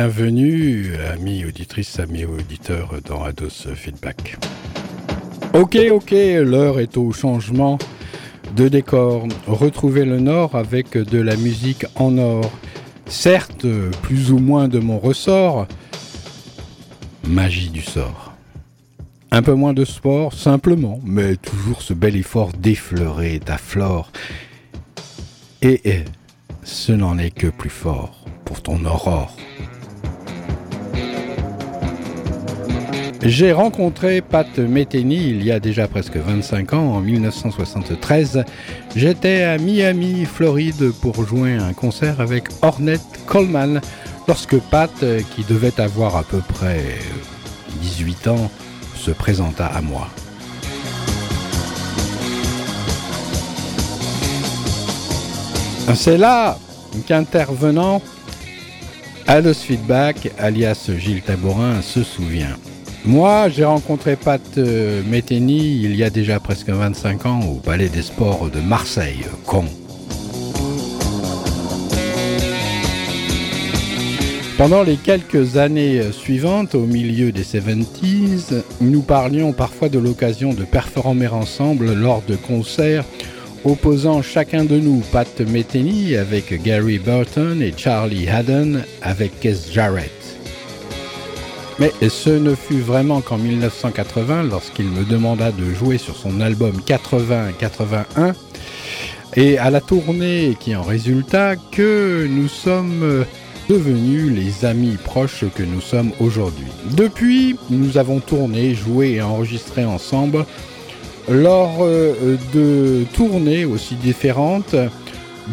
Bienvenue, amis auditrices, amis auditeurs, dans Ados Feedback. Ok, ok, l'heure est au changement de décor. Retrouver le Nord avec de la musique en or. Certes, plus ou moins de mon ressort, magie du sort. Un peu moins de sport, simplement, mais toujours ce bel effort d'effleurer ta flore. Et, et ce n'en est que plus fort pour ton aurore. J'ai rencontré Pat Metheny il y a déjà presque 25 ans, en 1973. J'étais à Miami, Floride, pour jouer un concert avec Ornette Coleman, lorsque Pat, qui devait avoir à peu près 18 ans, se présenta à moi. C'est là qu'intervenant Alos Feedback, alias Gilles Tabourin, se souvient. Moi, j'ai rencontré Pat euh, Metheny il y a déjà presque 25 ans au Palais des Sports de Marseille, con. Pendant les quelques années suivantes, au milieu des 70s, nous parlions parfois de l'occasion de performer ensemble lors de concerts opposant chacun de nous Pat Metheny avec Gary Burton et Charlie Haddon avec Keith Jarrett. Mais ce ne fut vraiment qu'en 1980, lorsqu'il me demanda de jouer sur son album 80-81, et à la tournée qui en résulta, que nous sommes devenus les amis proches que nous sommes aujourd'hui. Depuis, nous avons tourné, joué et enregistré ensemble lors euh, de tournées aussi différentes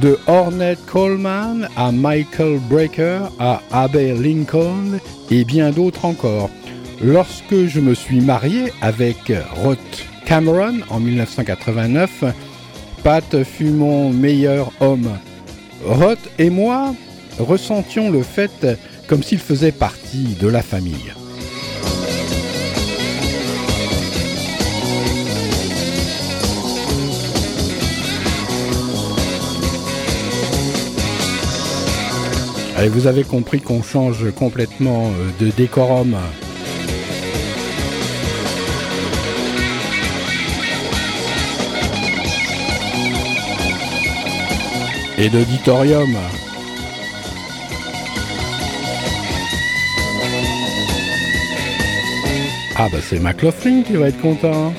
de Ornette Coleman à Michael Brecker à Abbey Lincoln et bien d'autres encore. Lorsque je me suis marié avec Ruth Cameron en 1989, Pat fut mon meilleur homme. Ruth et moi ressentions le fait comme s'il faisait partie de la famille. Allez, vous avez compris qu'on change complètement euh, de décorum. Et d'auditorium. Ah bah c'est McLaughlin qui va être content.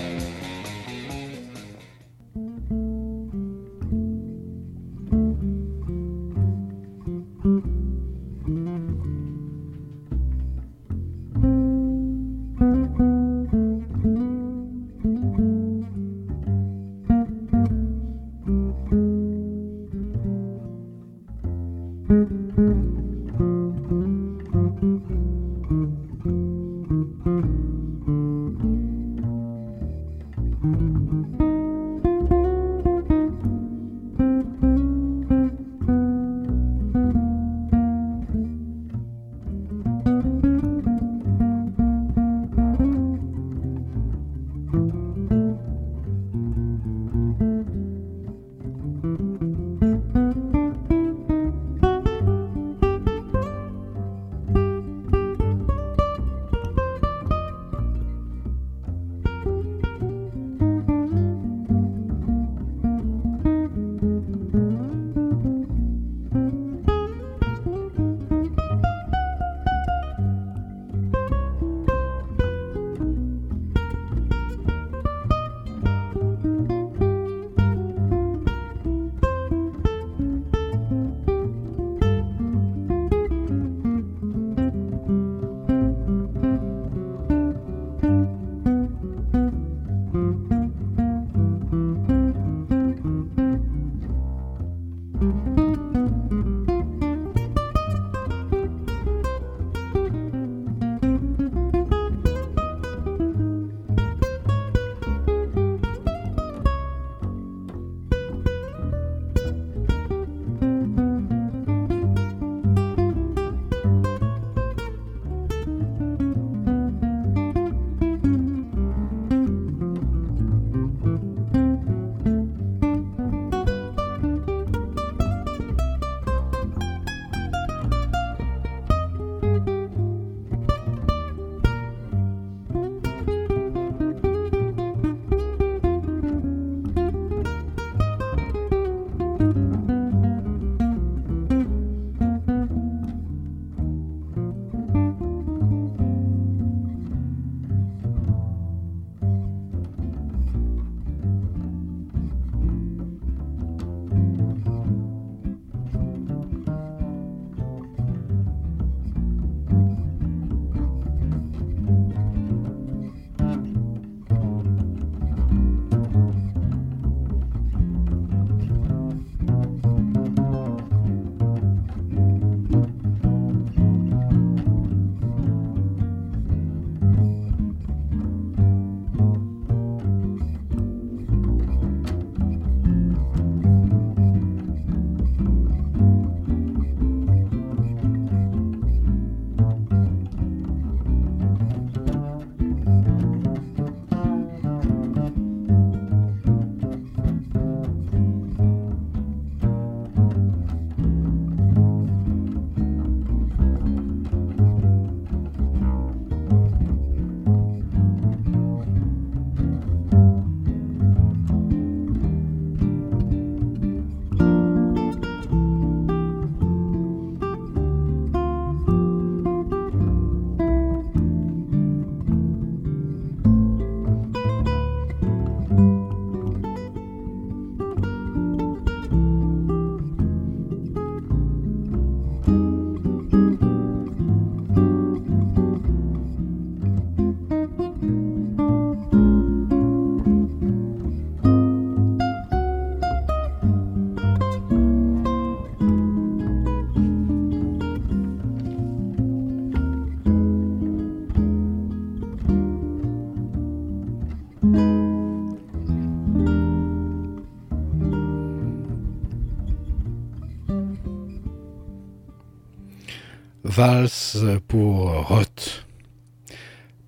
Valse pour Roth.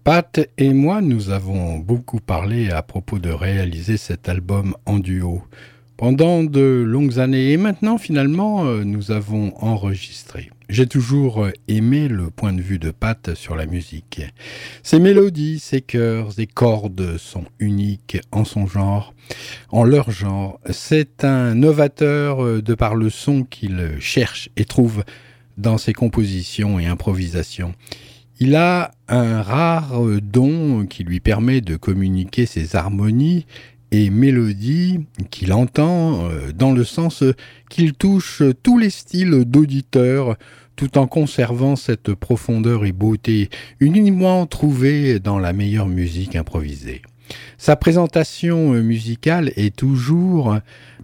Pat et moi, nous avons beaucoup parlé à propos de réaliser cet album en duo. Pendant de longues années et maintenant, finalement, euh, nous avons enregistré. J'ai toujours euh, aimé le point de vue de Pat sur la musique. Ses mélodies, ses chœurs, ses cordes sont uniques en son genre, en leur genre. C'est un novateur euh, de par le son qu'il cherche et trouve dans ses compositions et improvisations. Il a un rare don qui lui permet de communiquer ses harmonies et mélodie qu'il entend euh, dans le sens qu'il touche tous les styles d'auditeurs tout en conservant cette profondeur et beauté uniquement trouvée dans la meilleure musique improvisée. Sa présentation musicale est toujours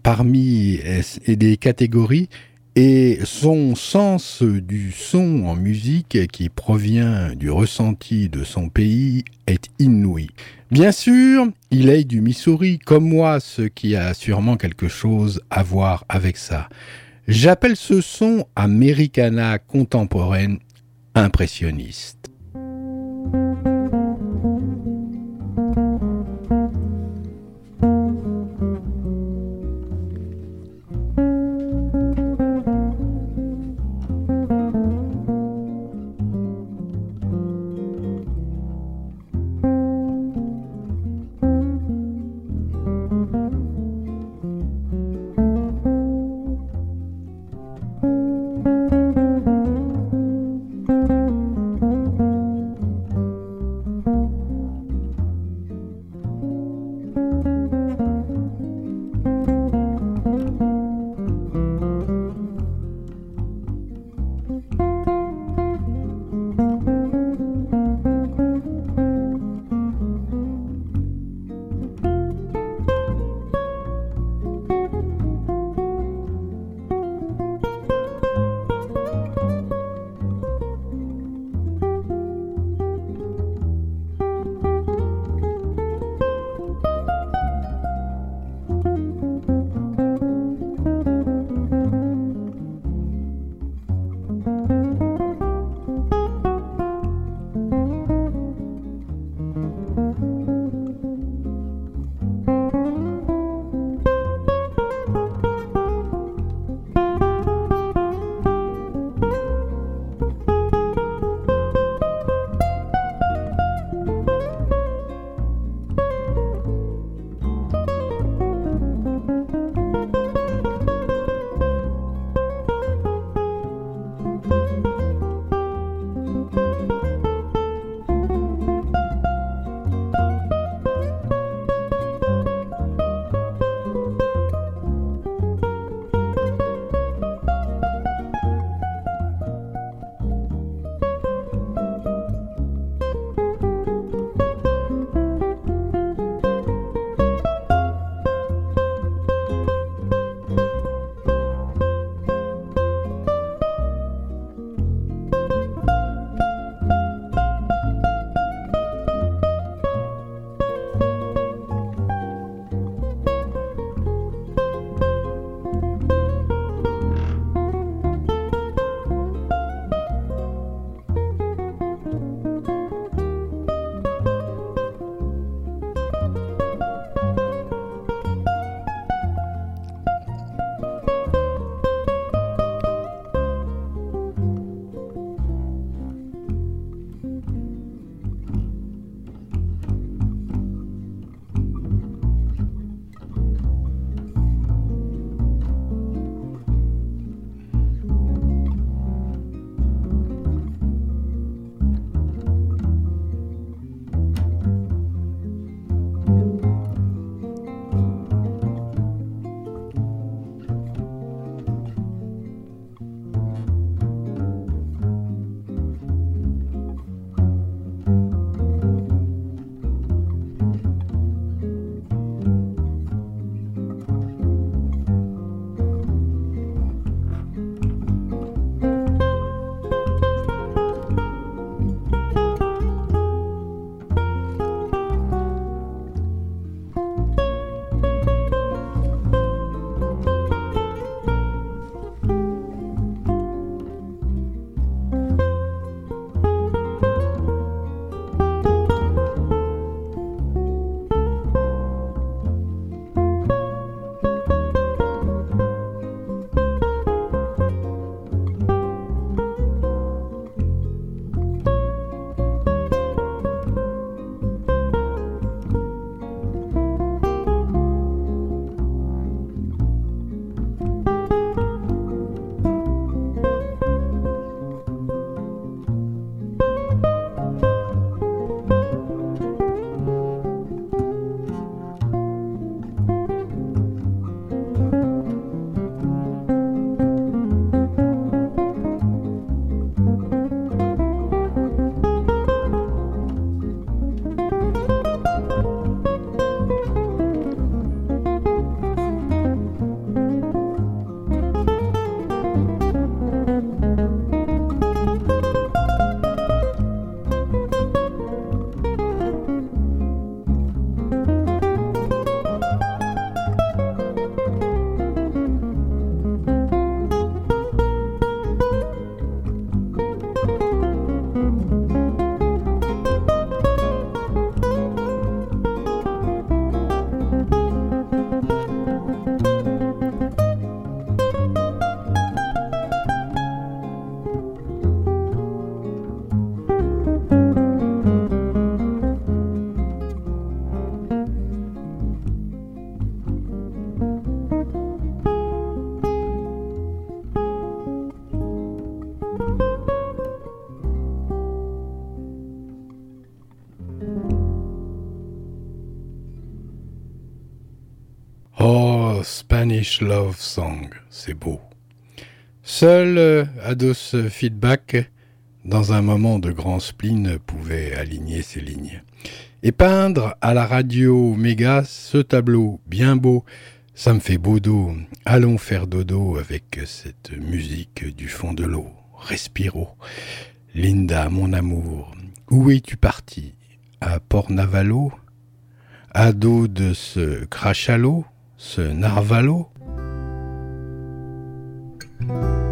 parmi des catégories et son sens du son en musique qui provient du ressenti de son pays est inouï. Bien sûr, il est du Missouri comme moi, ce qui a sûrement quelque chose à voir avec ça. J'appelle ce son Americana contemporaine impressionniste. Love Song. C'est beau. Seul euh, Ados Feedback, dans un moment de grand spleen, pouvait aligner ses lignes. Et peindre à la radio méga ce tableau bien beau, ça me fait beau dos. Allons faire dodo avec cette musique du fond de l'eau. Respiro. Linda, mon amour, où es-tu parti? À Port-Navalo À dos de ce crachalot Ce narvalo? Bye.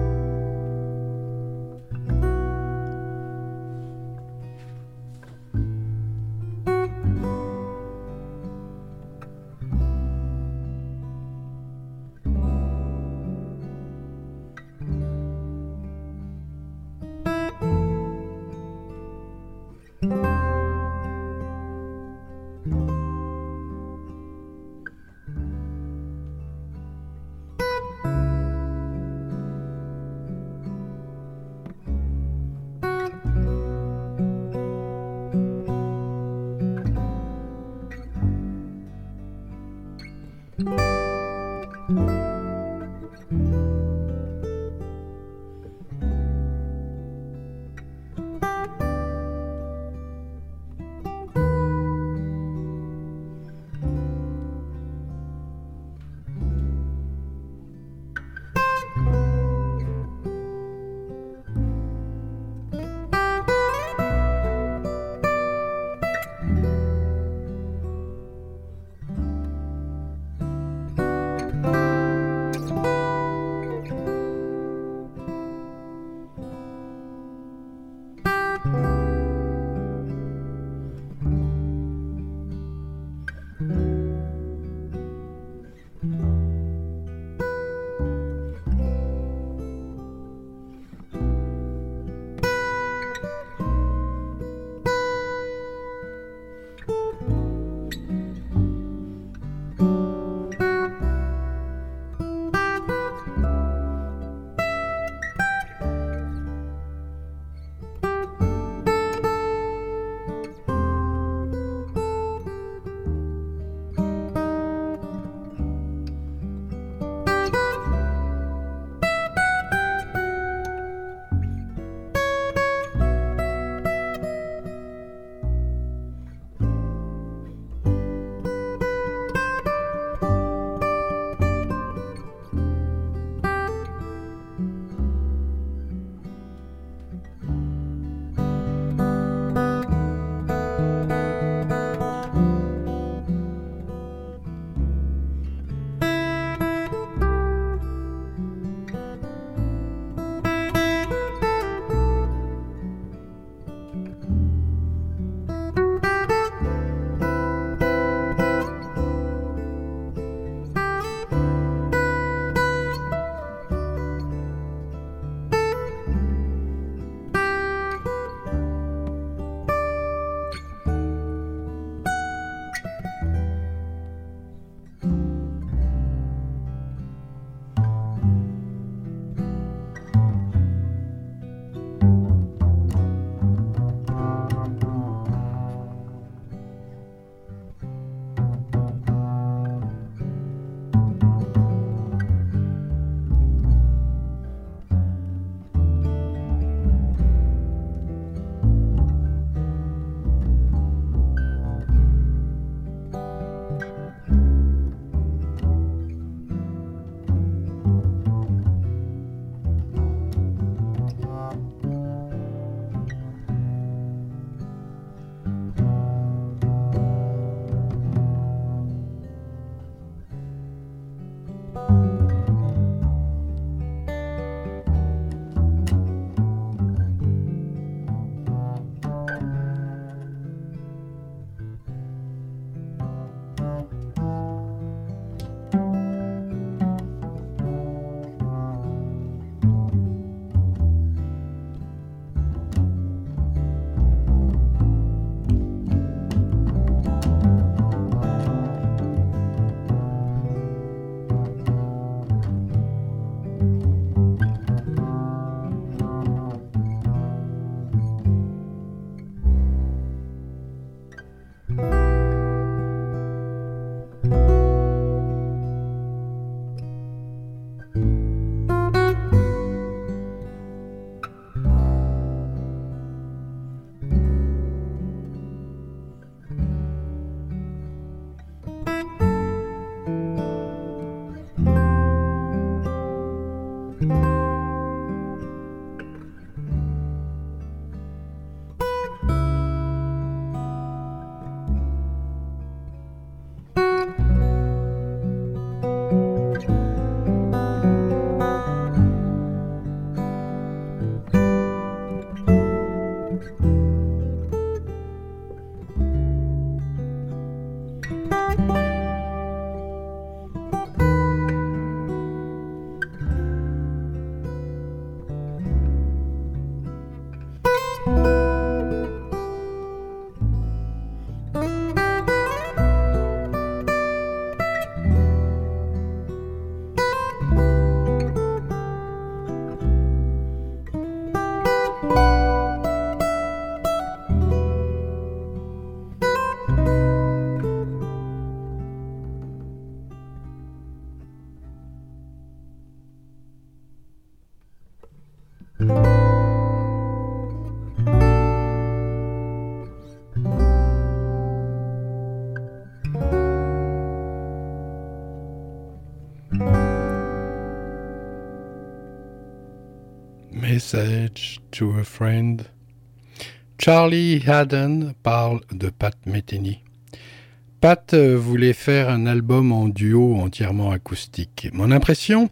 Message to a Friend. Charlie Haddon parle de Pat Metheny. Pat voulait faire un album en duo entièrement acoustique. Mon impression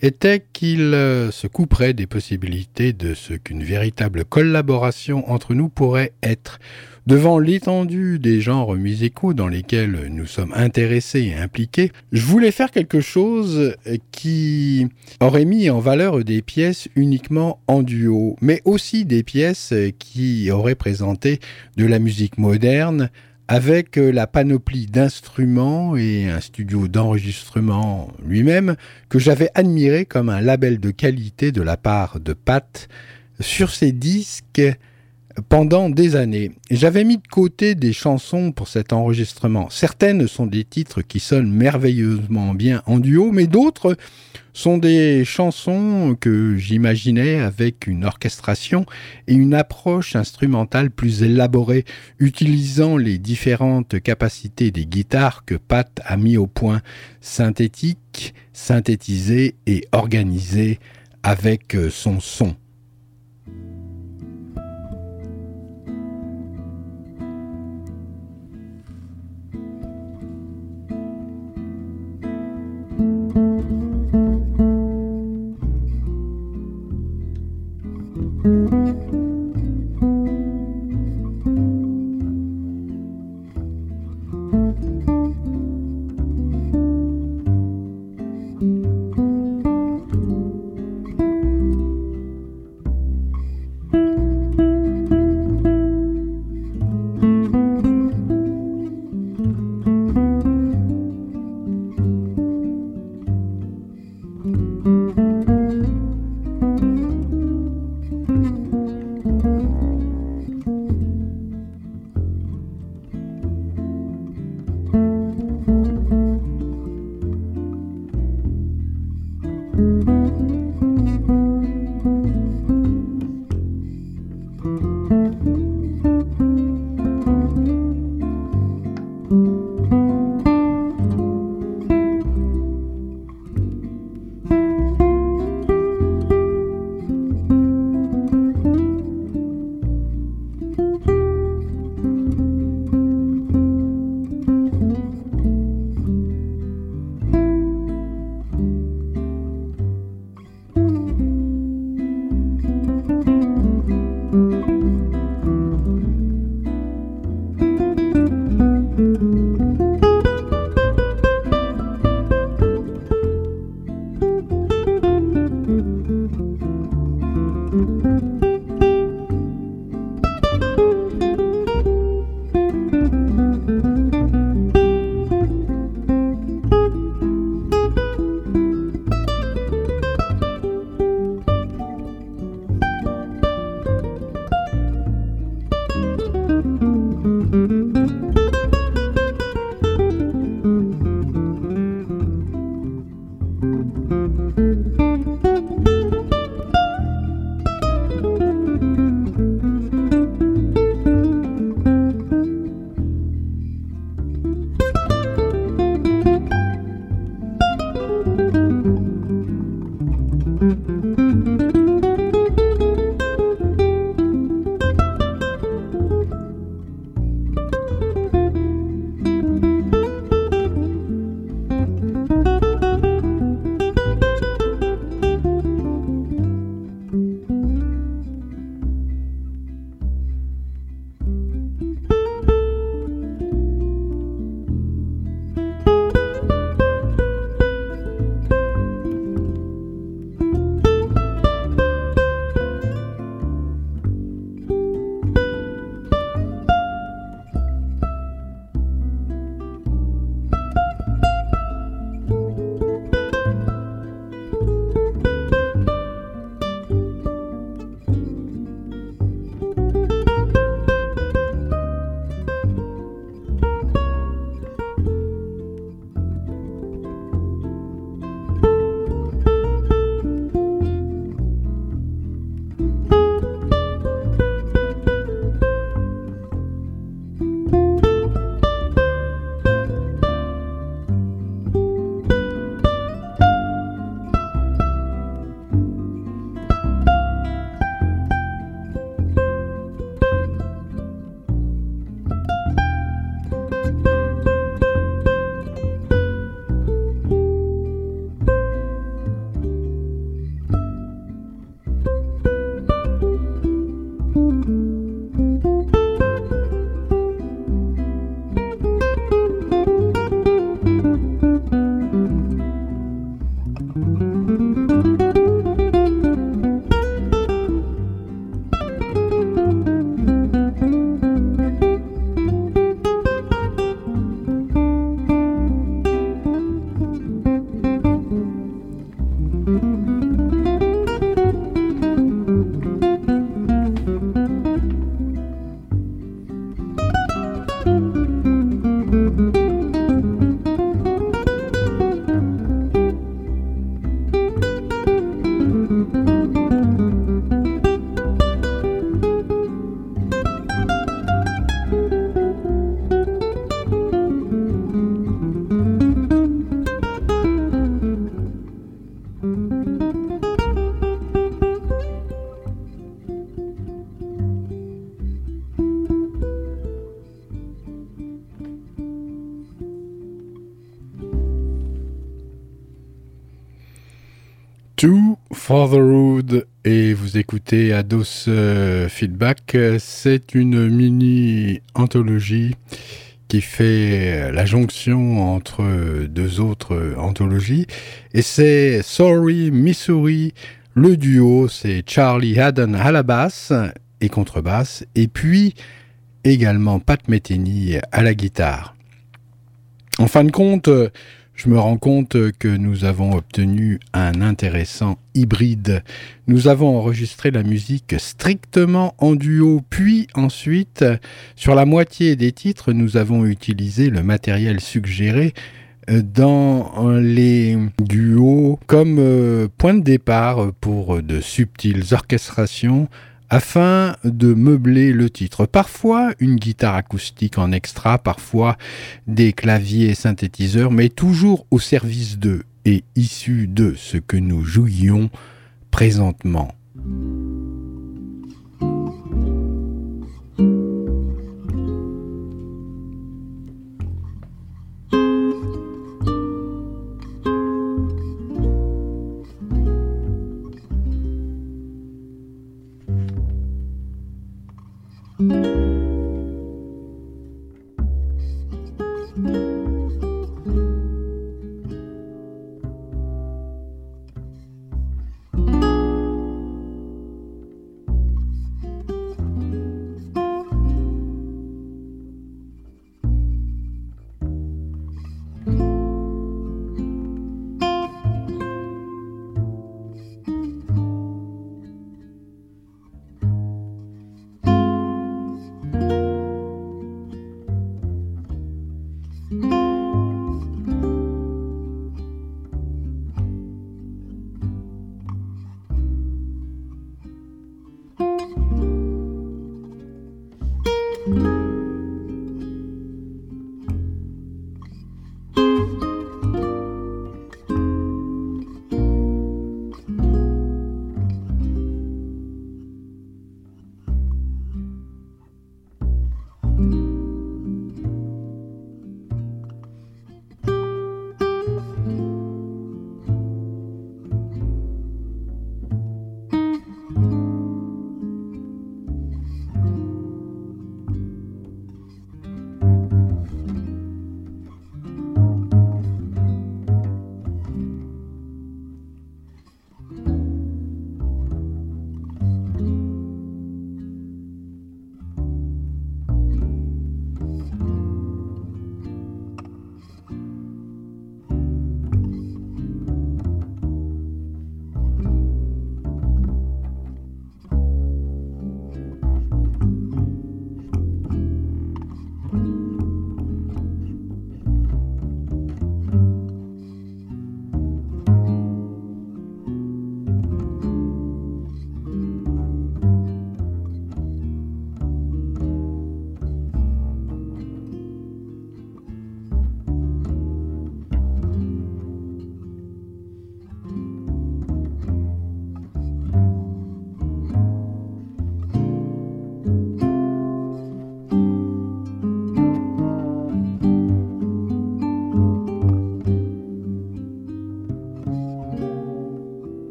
était qu'il euh, se couperait des possibilités de ce qu'une véritable collaboration entre nous pourrait être. Devant l'étendue des genres musicaux dans lesquels nous sommes intéressés et impliqués, je voulais faire quelque chose qui aurait mis en valeur des pièces uniquement en duo, mais aussi des pièces qui auraient présenté de la musique moderne avec la panoplie d'instruments et un studio d'enregistrement lui-même que j'avais admiré comme un label de qualité de la part de Pat sur ces disques pendant des années. J'avais mis de côté des chansons pour cet enregistrement. Certaines sont des titres qui sonnent merveilleusement bien en duo, mais d'autres sont des chansons que j'imaginais avec une orchestration et une approche instrumentale plus élaborée, utilisant les différentes capacités des guitares que Pat a mis au point, synthétiques, synthétisées et organisées avec son son. Fatherhood et vous écoutez Ados euh, Feedback. C'est une mini anthologie qui fait la jonction entre deux autres anthologies et c'est Sorry Missouri. Le duo, c'est Charlie Haddon à la basse et contrebasse et puis également Pat Metheny à la guitare. En fin de compte, je me rends compte que nous avons obtenu un intéressant hybride. Nous avons enregistré la musique strictement en duo, puis ensuite, sur la moitié des titres, nous avons utilisé le matériel suggéré euh, dans les duos comme euh, point de départ pour de subtiles orchestrations afin de meubler le titre. Parfois une guitare acoustique en extra, parfois des claviers synthétiseurs, mais toujours au service d'eux et issus de ce que nous jouions présentement.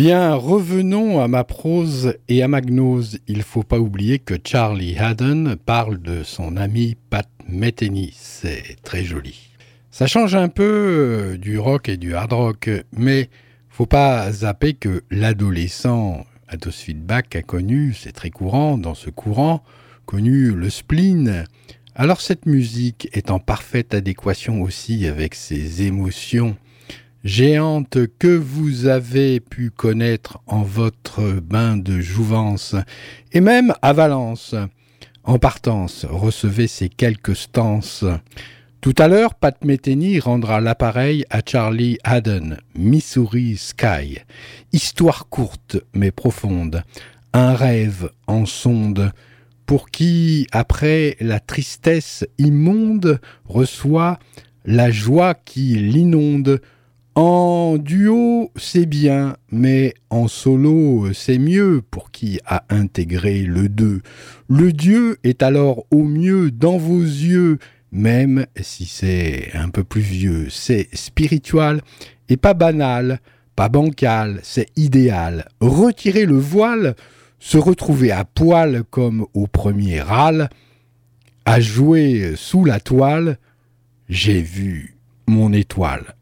Bien, revenons à ma prose et à ma gnose. Il faut pas oublier que Charlie Haddon parle de son ami Pat Metheny. C'est très joli. Ça change un peu euh, du rock et du hard rock, mais faut pas zapper que l'adolescent Ados Feedback a connu, c'est très courant dans ce courant, connu le spleen. Alors cette musique est en parfaite adéquation aussi avec ses émotions géantes que vous avez pu connaître en votre bain de jouvence, et même à Valence. En partance, recevez ces quelques stances. Tout à l'heure, Pat Metheny rendra l'appareil à Charlie Haddon, Missouri Sky. Histoire courte mais profonde, un rêve en sonde, pour qui, après la tristesse immonde, reçoit la joie qui l'inonde. En duo, c'est bien, mais en solo, c'est mieux pour qui a intégré le deux. Le Dieu est alors au mieux dans vos yeux, même si c'est un peu plus vieux, c'est spirituel et pas banal, pas bancal, c'est idéal. Retirer le voile, se retrouver à poil comme au premier râle, à jouer sous la toile, j'ai vu mon étoile.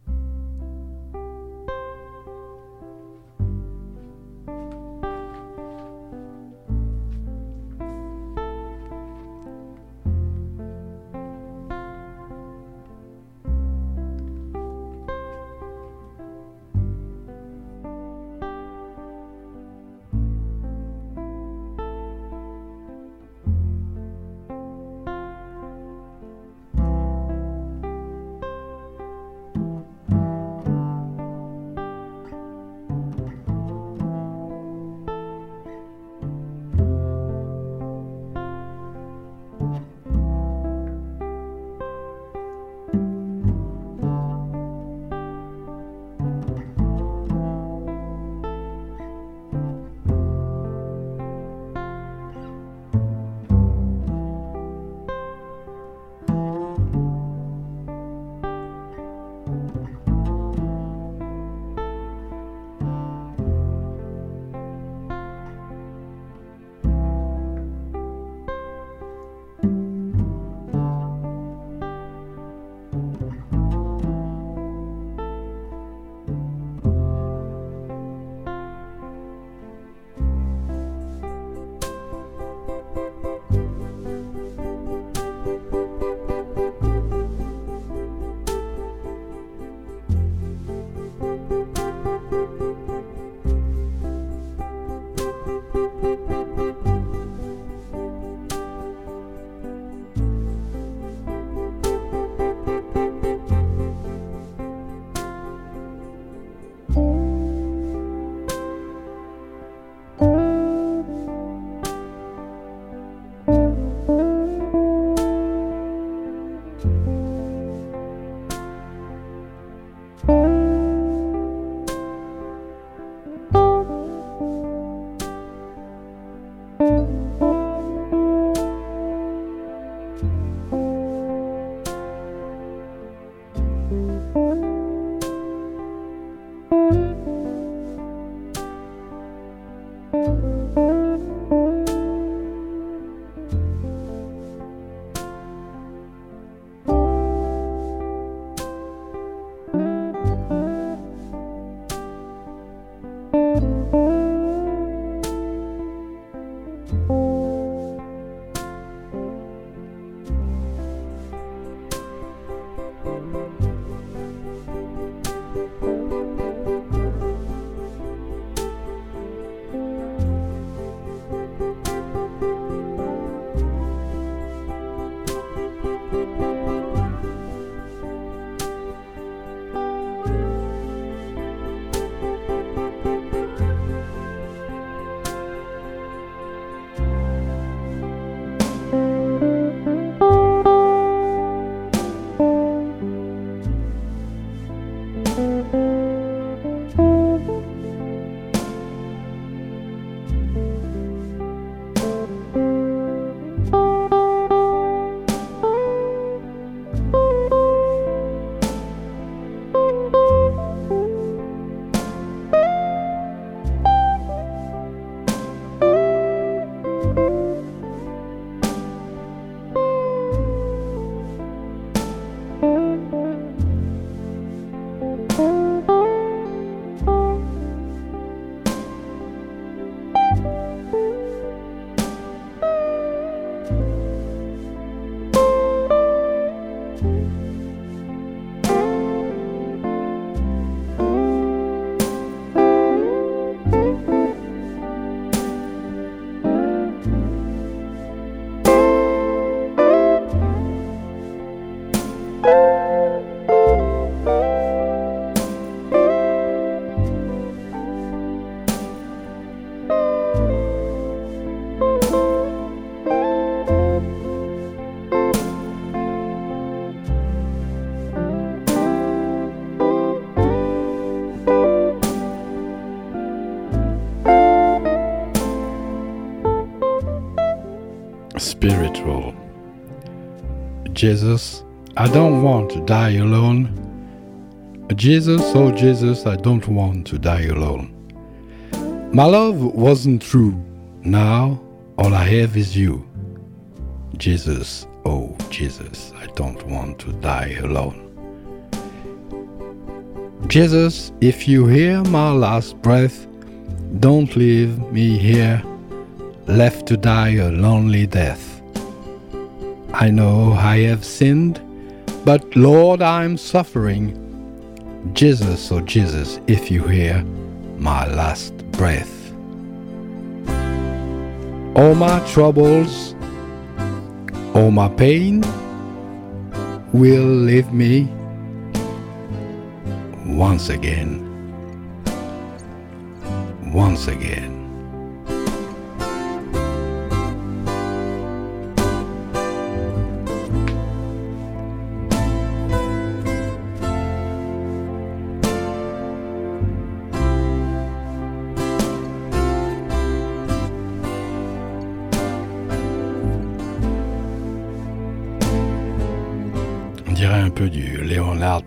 Jesus, I don't want to die alone. Jesus, oh Jesus, I don't want to die alone. My love wasn't true. Now all I have is you. Jesus, oh Jesus, I don't want to die alone. Jesus, if you hear my last breath, don't leave me here, left to die a lonely death. I know I have sinned, but Lord, I'm suffering. Jesus, oh Jesus, if you hear my last breath. All my troubles, all my pain will leave me once again. Once again.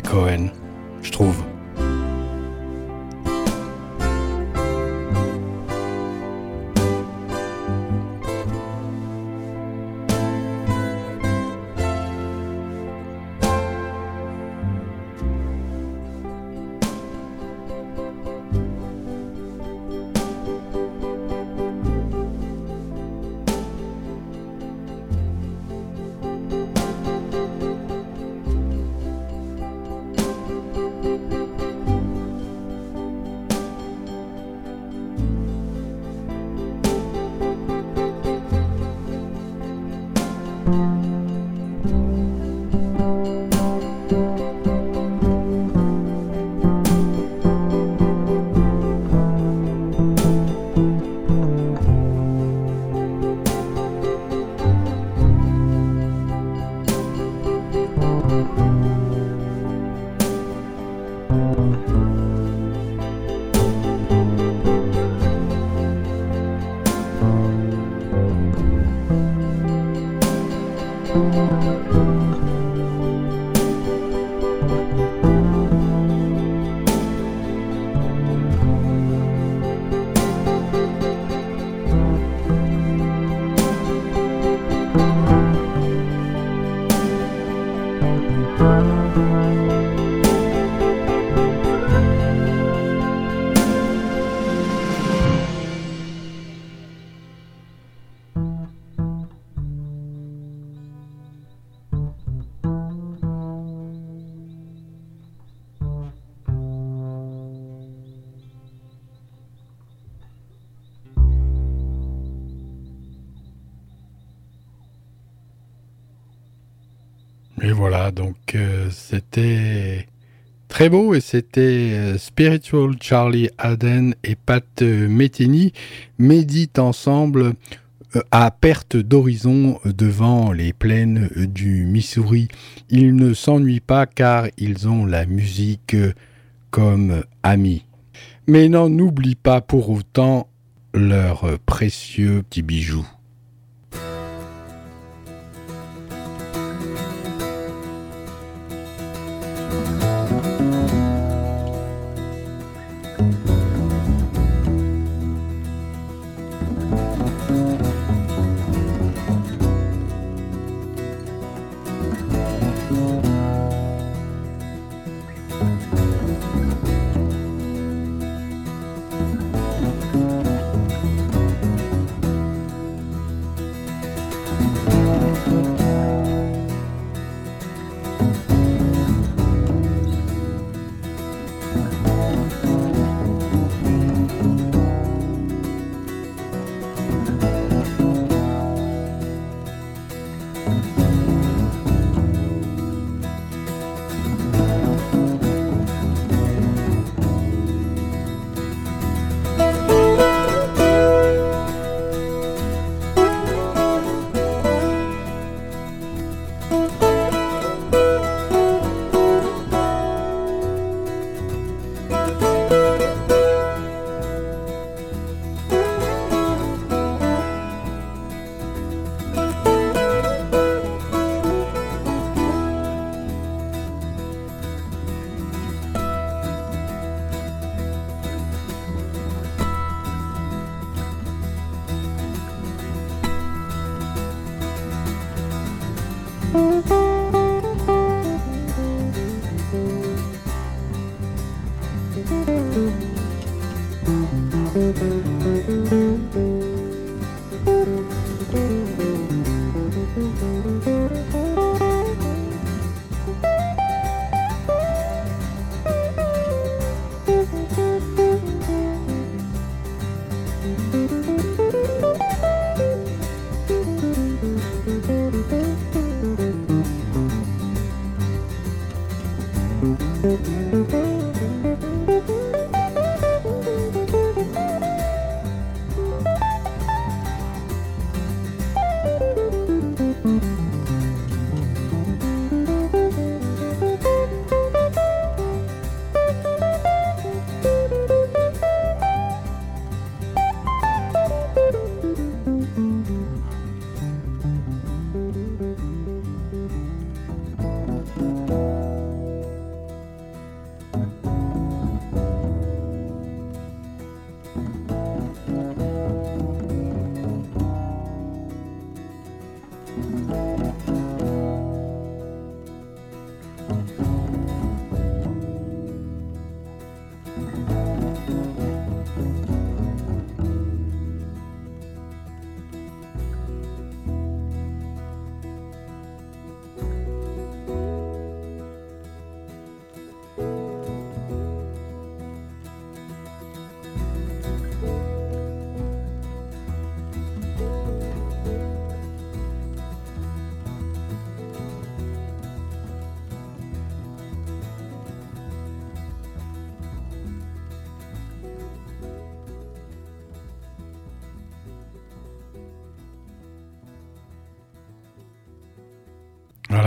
Bitcoin. C'était euh, Spiritual Charlie Aden et Pat euh, Metheny méditent ensemble à perte d'horizon devant les plaines du Missouri. Ils ne s'ennuient pas car ils ont la musique comme amis. Mais n'en oublie pas pour autant leurs précieux petits bijoux.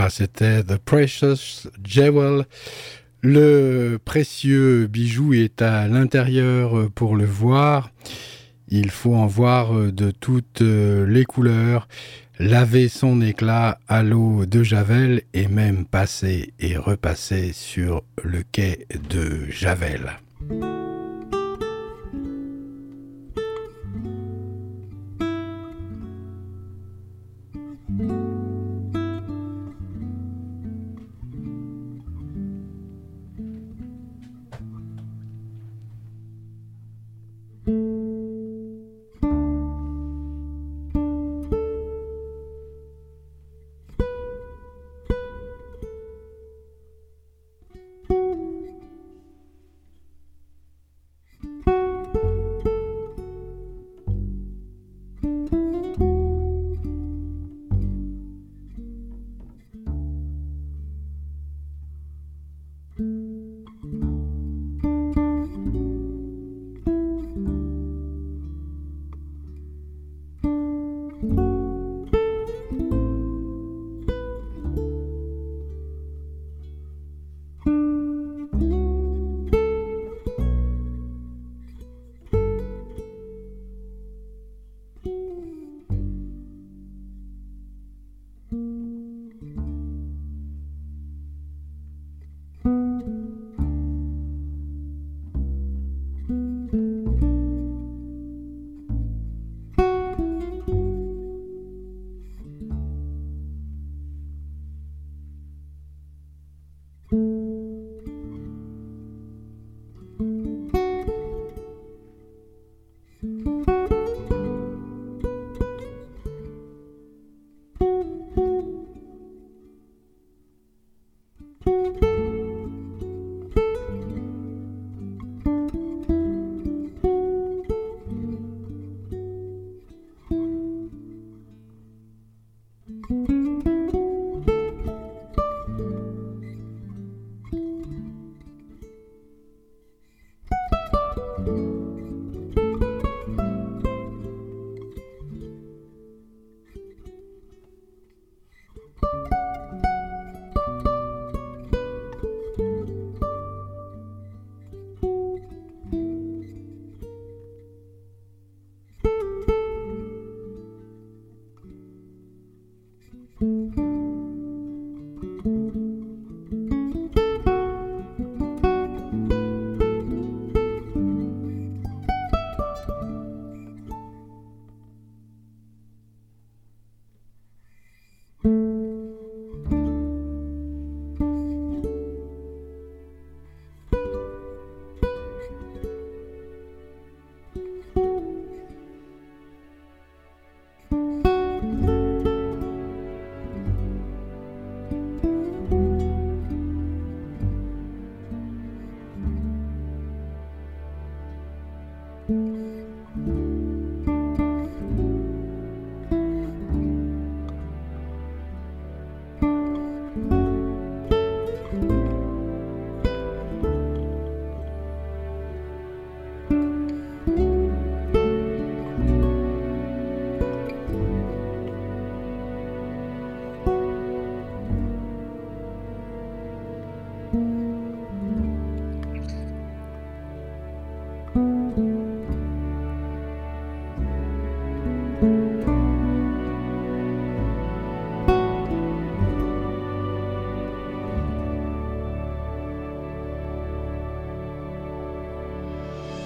C'était The Precious Jewel. Le précieux bijou est à l'intérieur pour le voir. Il faut en voir de toutes les couleurs, laver son éclat à l'eau de Javel et même passer et repasser sur le quai de Javel.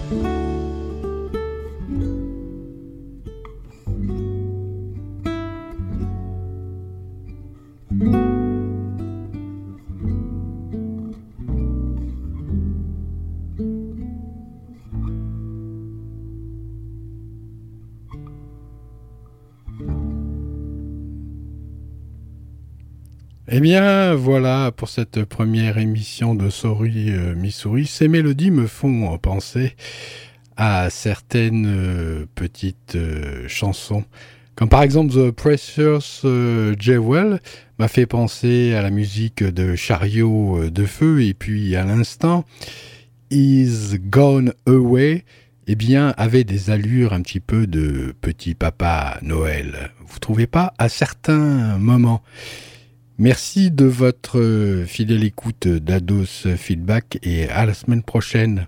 Thank you. Eh bien, voilà pour cette première émission de Sorry euh, Missouri. Ces mélodies me font penser à certaines euh, petites euh, chansons. Comme par exemple The Precious Jewel m'a fait penser à la musique de Chariot de Feu et puis à l'instant Is Gone Away eh bien, avait des allures un petit peu de petit papa Noël. Vous trouvez pas à certains moments Merci de votre fidèle écoute d'Ados Feedback et à la semaine prochaine.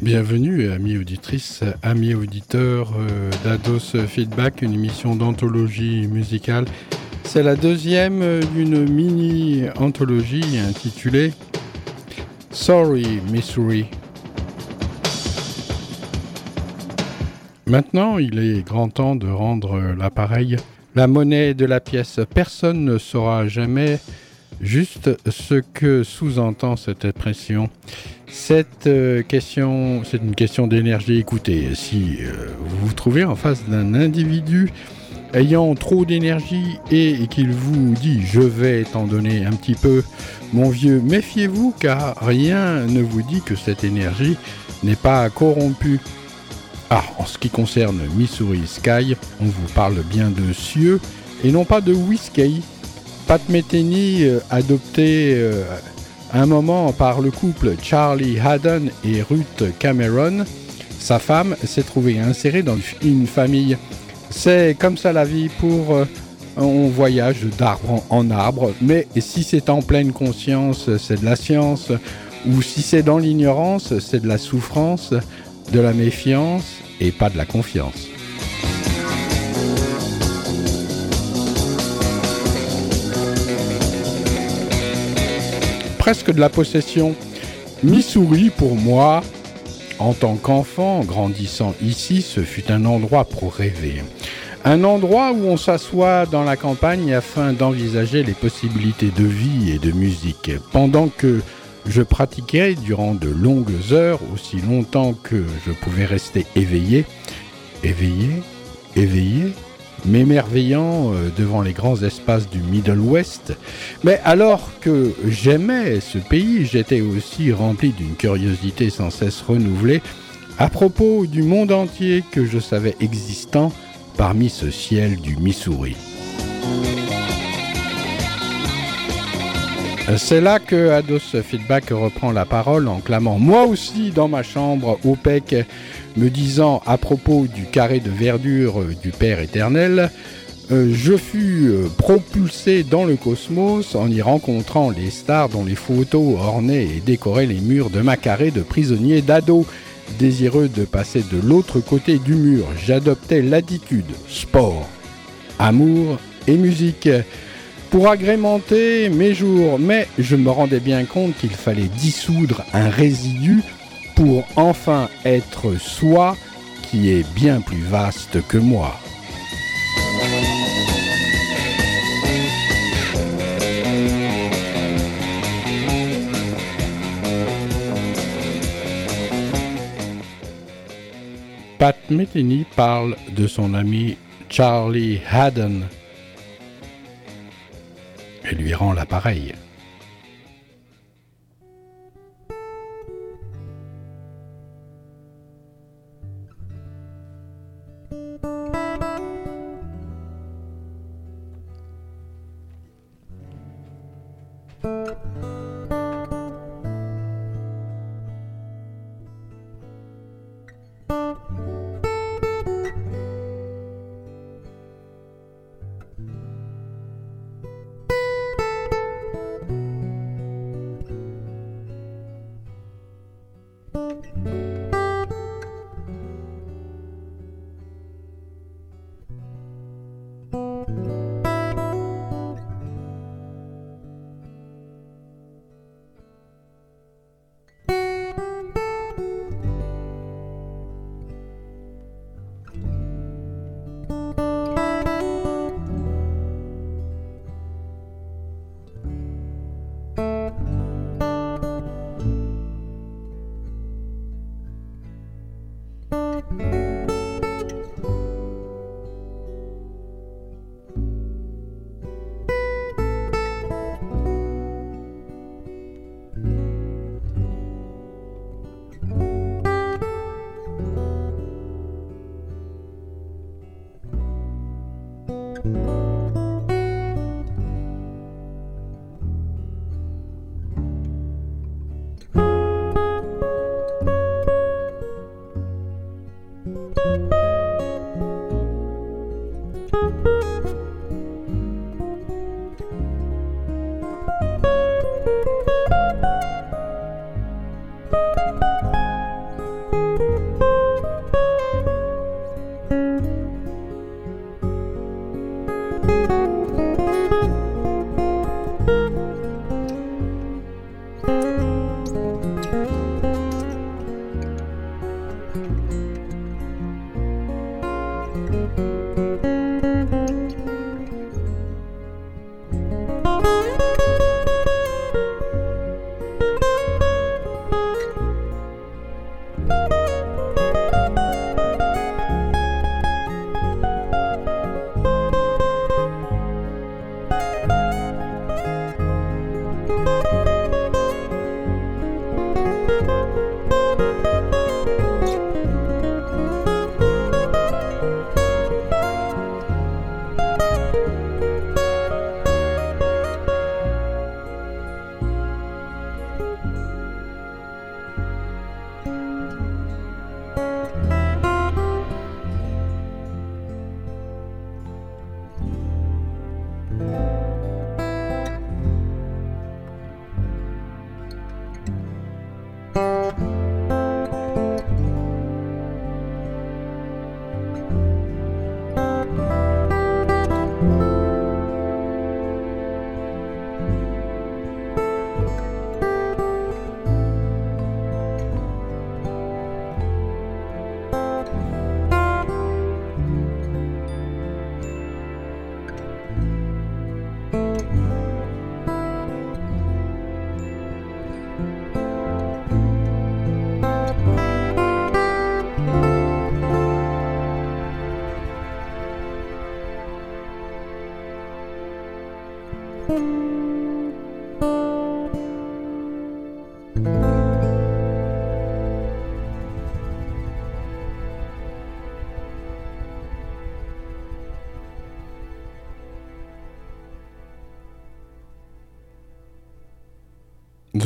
Bienvenue, amis auditrices, amis auditeurs euh, d'Ados Feedback, une émission d'anthologie musicale. C'est la deuxième d'une mini-anthologie intitulée Sorry, Missouri. Maintenant, il est grand temps de rendre l'appareil la monnaie de la pièce. Personne ne saura jamais juste ce que sous-entend cette expression. Cette euh, question, c'est une question d'énergie. Écoutez, si euh, vous vous trouvez en face d'un individu ayant trop d'énergie et, qu'il vous dit je vais t'en donner un petit peu, mon vieux, méfiez-vous car rien ne vous dit que cette énergie n'est pas corrompue. Ah, en ce qui concerne Missouri Sky, on vous parle bien de cieux et non pas de whisky. Pat Metheny, euh, adopté un moment par le couple Charlie Haddon et Ruth Cameron, sa femme s'est trouvée insérée dans une famille. C'est comme ça la vie pour... Euh, on voyage d'arbre en arbre, mais si c'est en pleine conscience, c'est de la science, ou si c'est dans l'ignorance, c'est de la souffrance, de la méfiance et pas de la confiance. presque de la possession. Missouri, pour moi, En tant qu'enfant, grandissant ici, ce fut un endroit pour rêver. Un endroit où on s'assoit dans la campagne afin d'envisager les possibilités de vie et de musique. Pendant que je pratiquais durant de longues heures, aussi longtemps que je pouvais rester éveillé, éveillé, éveillé, m'émerveillant euh, devant les grands espaces du Middle West. Mais alors que j'aimais ce pays, j'étais aussi rempli d'une curiosité sans cesse renouvelée à propos du monde entier que je savais existant parmi ce ciel du Missouri. C'est là que Ados Feedback reprend la parole en clamant Moi aussi dans ma chambre, OPEC, me disant à propos du carré de verdure du Père éternel euh, je fus euh, propulsé dans le cosmos en y rencontrant les stars dont les photos ornaient et décoraient les murs de ma carré de prisonnier d'ado. Désireux de passer de l'autre côté du mur, j'adoptais l'attitude sport, amour et musique pour agrémenter mes jours, mais je me rendais bien compte qu'il fallait dissoudre un résidu pour enfin être soi qui est bien plus vaste que moi. Pat Metheny parle de son ami Charlie Haddon et lui rend l'appareil.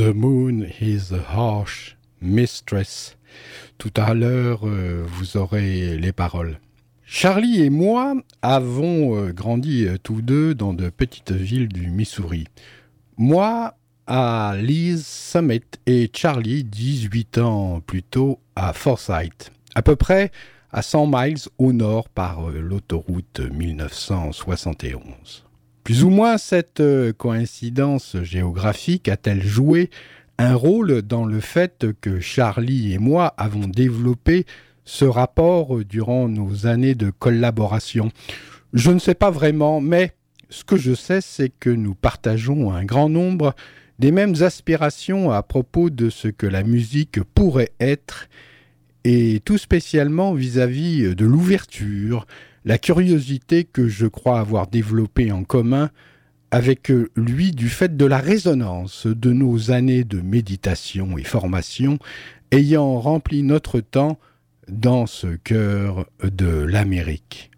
The moon is a harsh mistress. Tout à l'heure, euh, vous aurez les paroles. Charlie et moi avons euh, grandi euh, tous deux dans de petites villes du Missouri. Moi à Lee's Summit et Charlie 18 ans plus tôt à Forsyth, à peu près à 100 miles au nord par l'autoroute 1971. Plus ou moins cette euh, coïncidence géographique a-t-elle joué un rôle dans le fait que Charlie et moi avons développé ce rapport durant nos années de collaboration? Je ne sais pas vraiment, mais ce que je sais, c'est que nous partageons un grand nombre des mêmes aspirations à propos de ce que la musique pourrait être, et tout spécialement vis-à-vis -vis de l'ouverture, la curiosité que je crois avoir développée en commun avec lui du fait de la résonance de nos années de méditation et formation ayant rempli notre temps dans ce cœur de l'Amérique.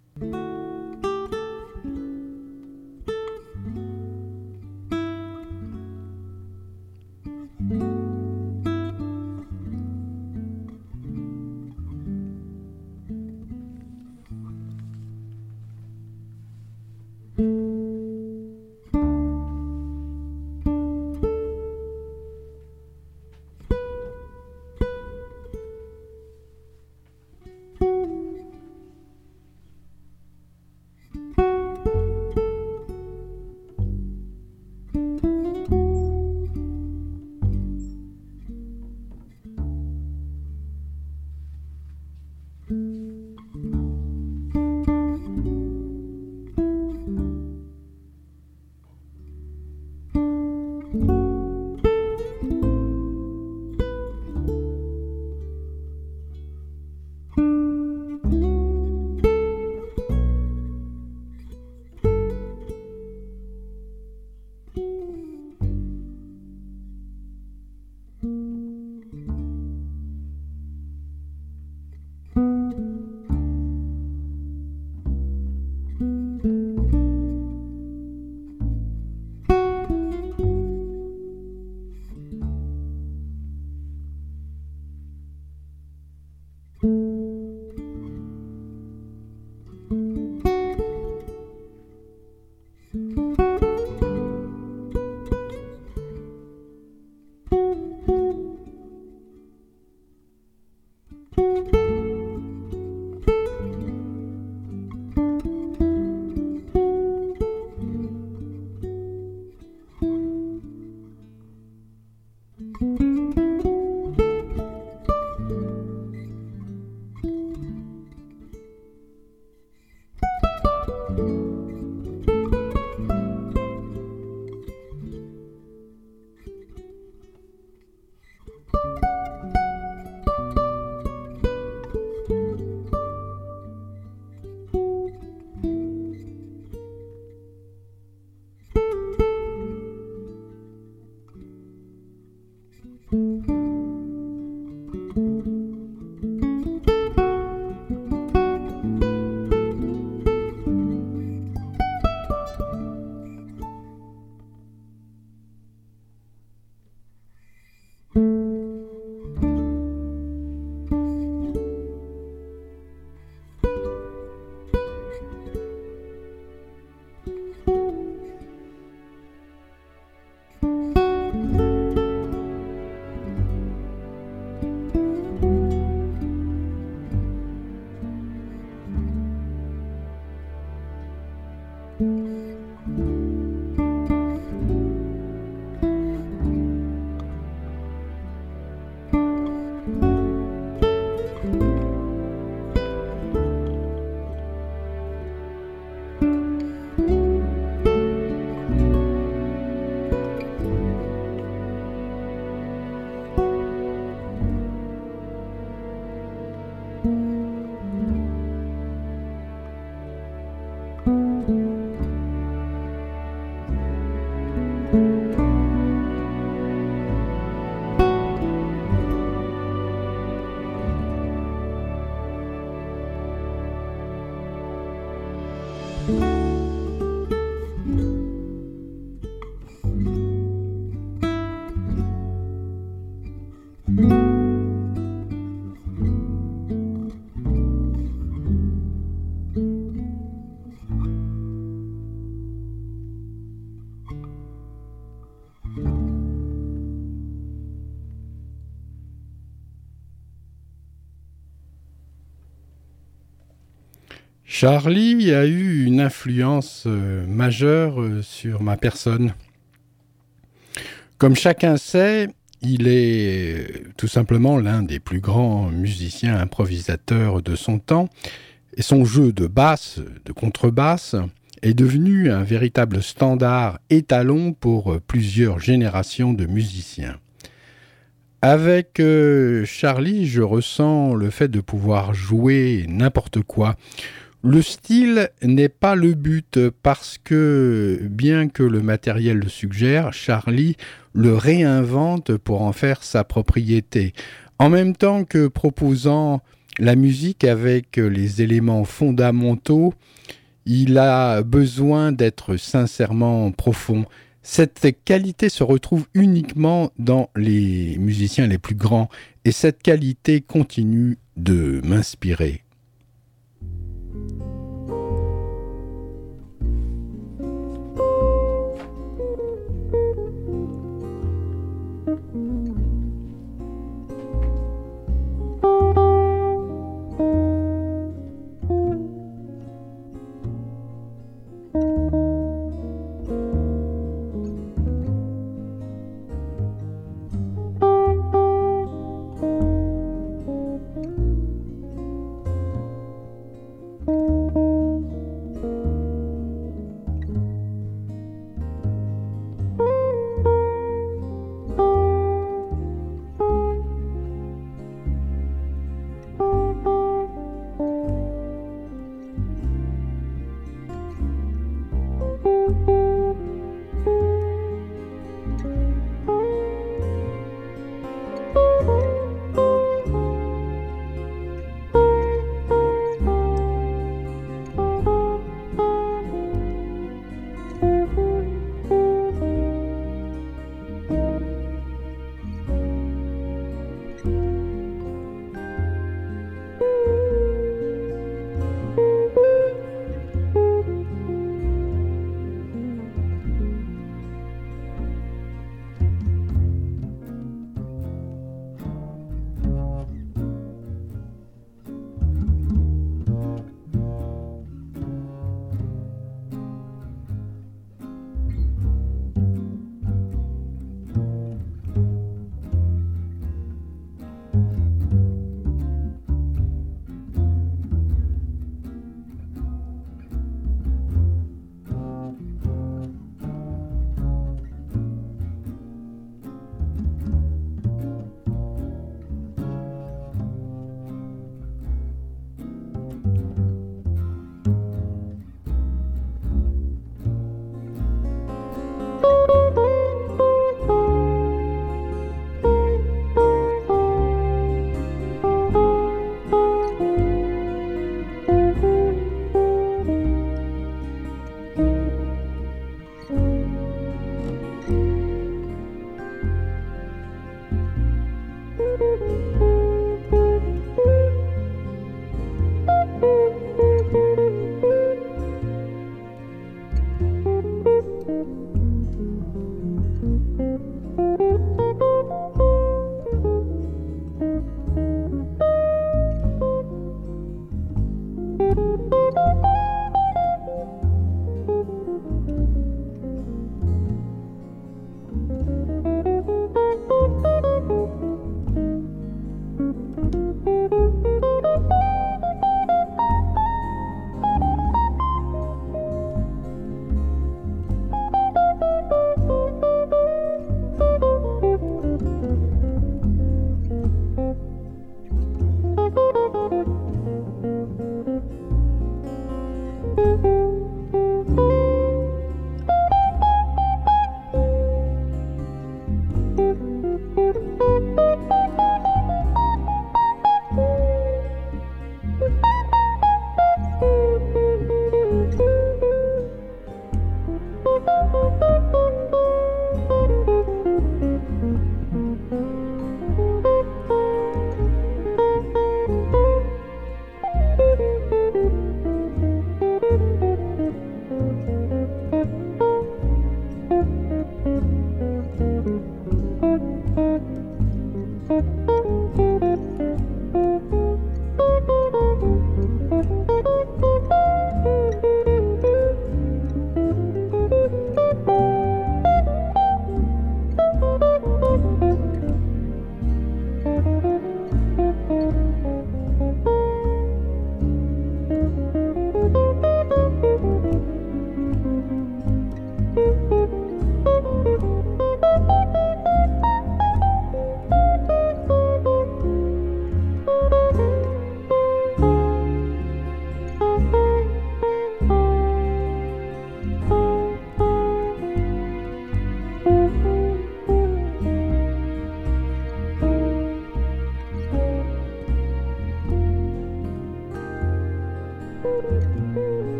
Charlie a eu une influence euh, majeure euh, sur ma personne. Comme chacun sait, il est tout simplement l'un des plus grands musiciens improvisateurs de son temps, et son jeu de basse, de contrebasse, est devenu un véritable standard étalon pour plusieurs générations de musiciens. Avec euh, Charlie, je ressens le fait de pouvoir jouer n'importe quoi. Le style n'est pas le but parce que, bien que le matériel le suggère, Charlie le réinvente pour en faire sa propriété. En même temps que proposant la musique avec les éléments fondamentaux, il a besoin d'être sincèrement profond. Cette qualité se retrouve uniquement dans les musiciens les plus grands et cette qualité continue de m'inspirer.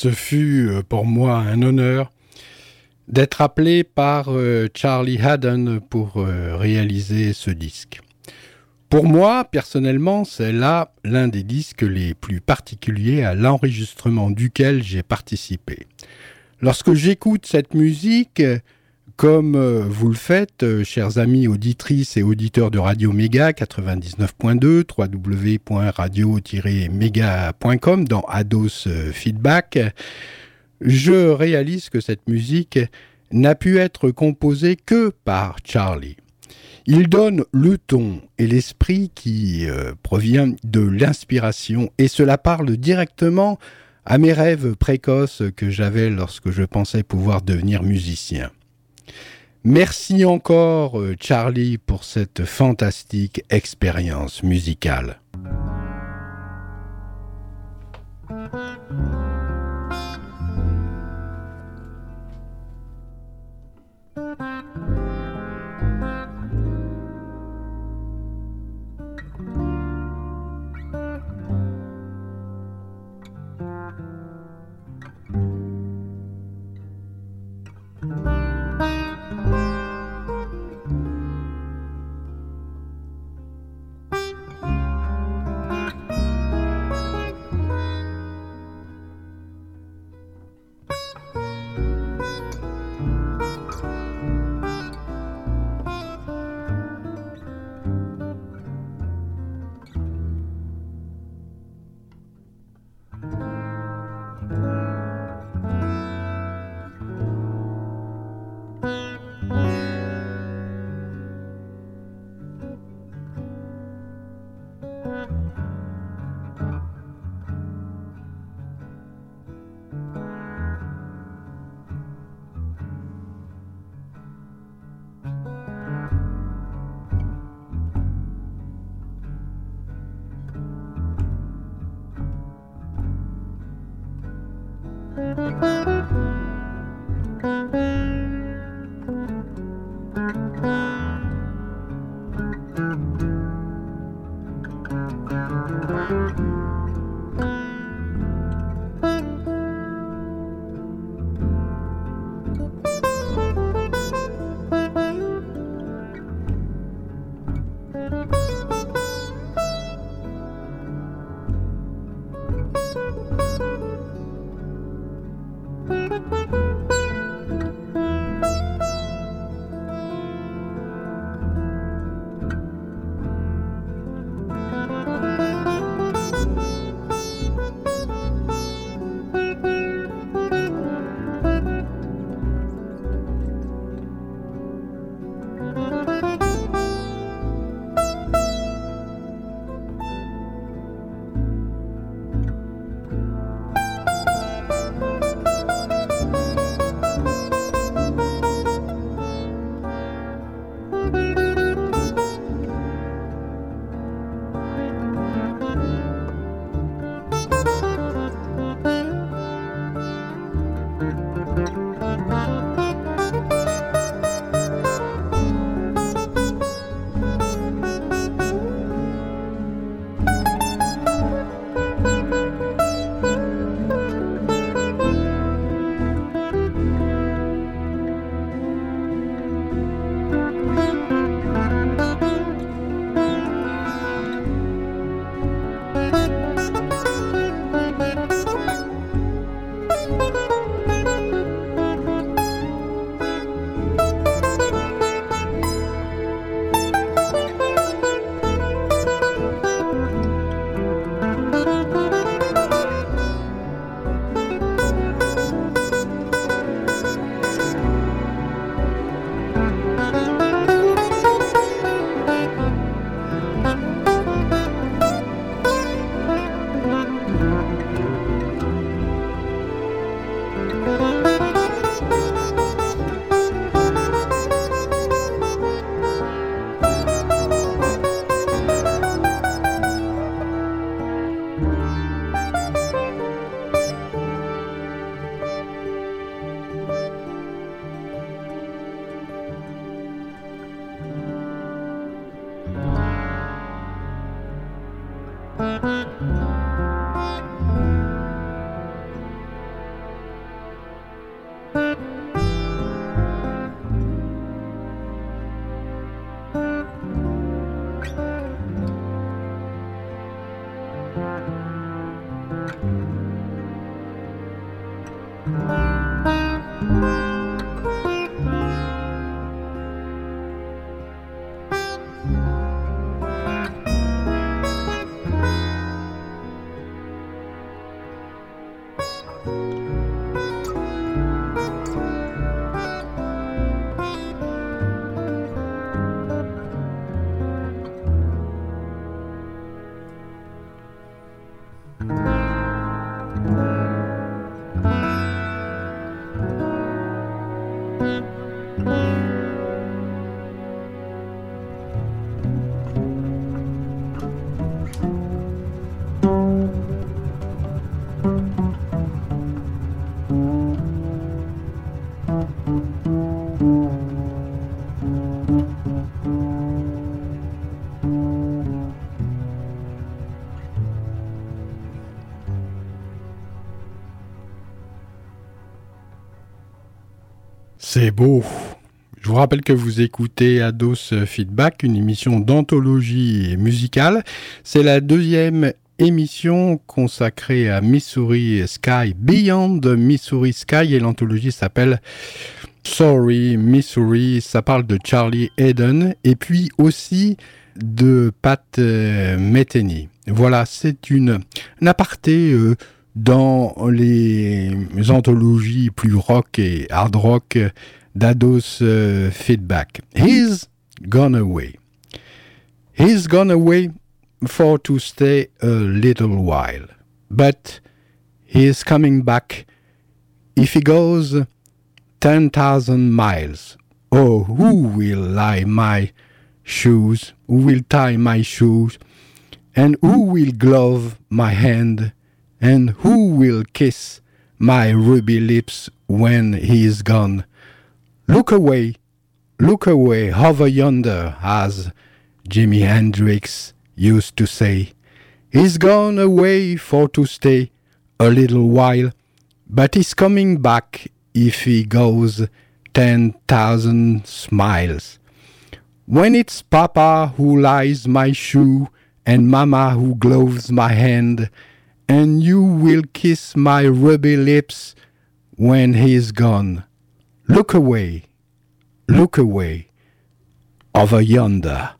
Ce fut euh, pour moi un honneur d'être appelé par euh, Charlie Haddon pour euh, réaliser ce disque. Pour moi, personnellement, c'est là l'un des disques les plus particuliers à l'enregistrement duquel j'ai participé. Lorsque j'écoute cette musique, comme euh, vous le faites, euh, chers amis auditrices et auditeurs de Radio Méga 99.2, www.radio-méga.com dans Ados euh, Feedback, je réalise que cette musique n'a pu être composée que par Charlie. Il donne le ton et l'esprit qui provient de l'inspiration et cela parle directement à mes rêves précoces que j'avais lorsque je pensais pouvoir devenir musicien. Merci encore euh, Charlie pour cette fantastique expérience musicale. Je vous rappelle que vous écoutez Ados Feedback, une émission d'anthologie musicale. C'est la deuxième émission consacrée à Missouri Sky, Beyond Missouri Sky, et l'anthologie s'appelle Sorry Missouri. Ça parle de Charlie Eden et puis aussi de Pat euh, Metheny. Voilà, c'est une un aparté. Euh, dans les anthologies plus rock et hard rock d'Ados uh, Feedback. He's gone away. He's gone away for to stay a little while. But he's coming back if he goes 10,000 miles. Oh, who will lie my shoes? Who will tie my shoes? And who will glove my hand? And who will kiss my ruby lips when he is gone? Look away, look away, hover yonder, as Jimi Hendrix used to say. He's gone away for to stay a little while, but he's coming back if he goes ten thousand smiles. When it's Papa who lies my shoe and Mama who gloves my hand, and you will kiss my ruby lips when he's gone. Look away, look away, over yonder.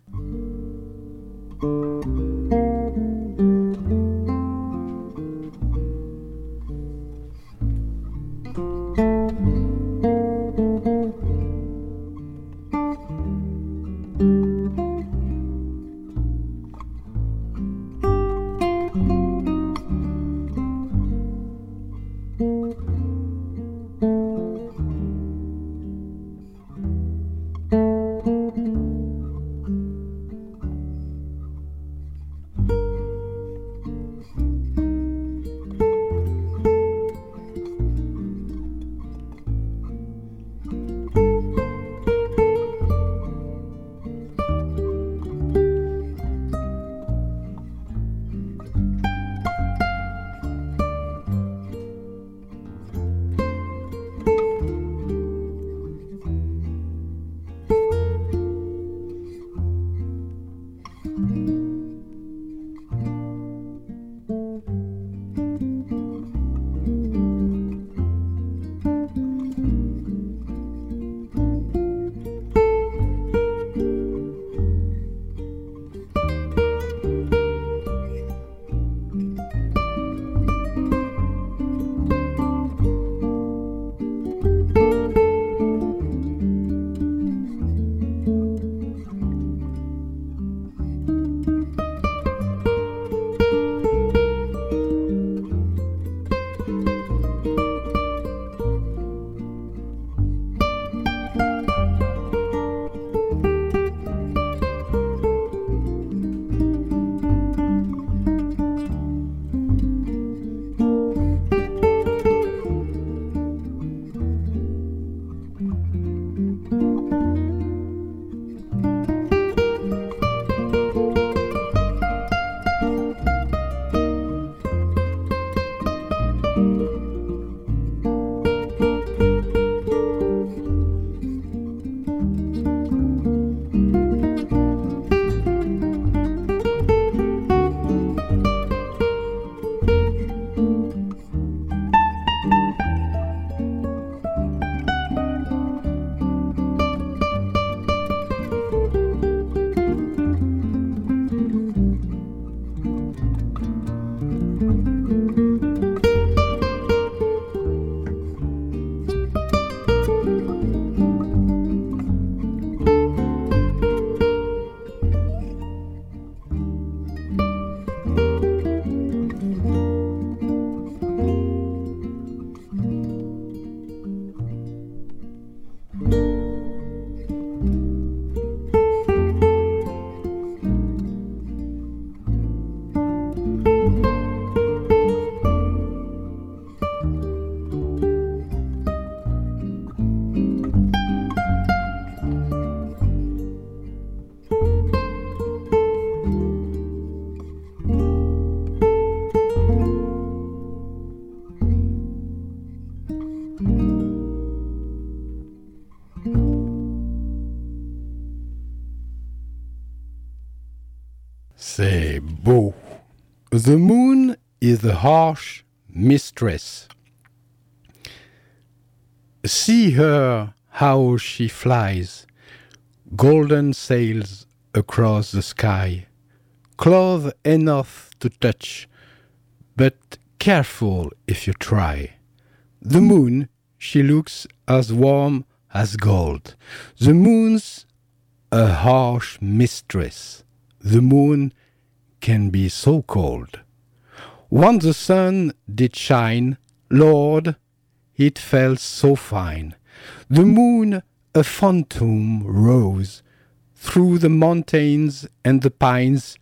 The moon is the harsh mistress. See her how she flies, golden sails across the sky, cloth enough to touch, but careful if you try. The moon, she looks as warm as gold. The moon's a harsh mistress. The moon can be so cold. Once the sun did shine, Lord, it felt so fine. The moon, a phantom, rose through the mountains and the pines,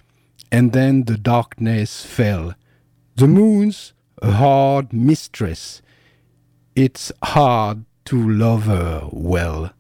and then the darkness fell. The moon's a hard mistress. It's hard to love her well.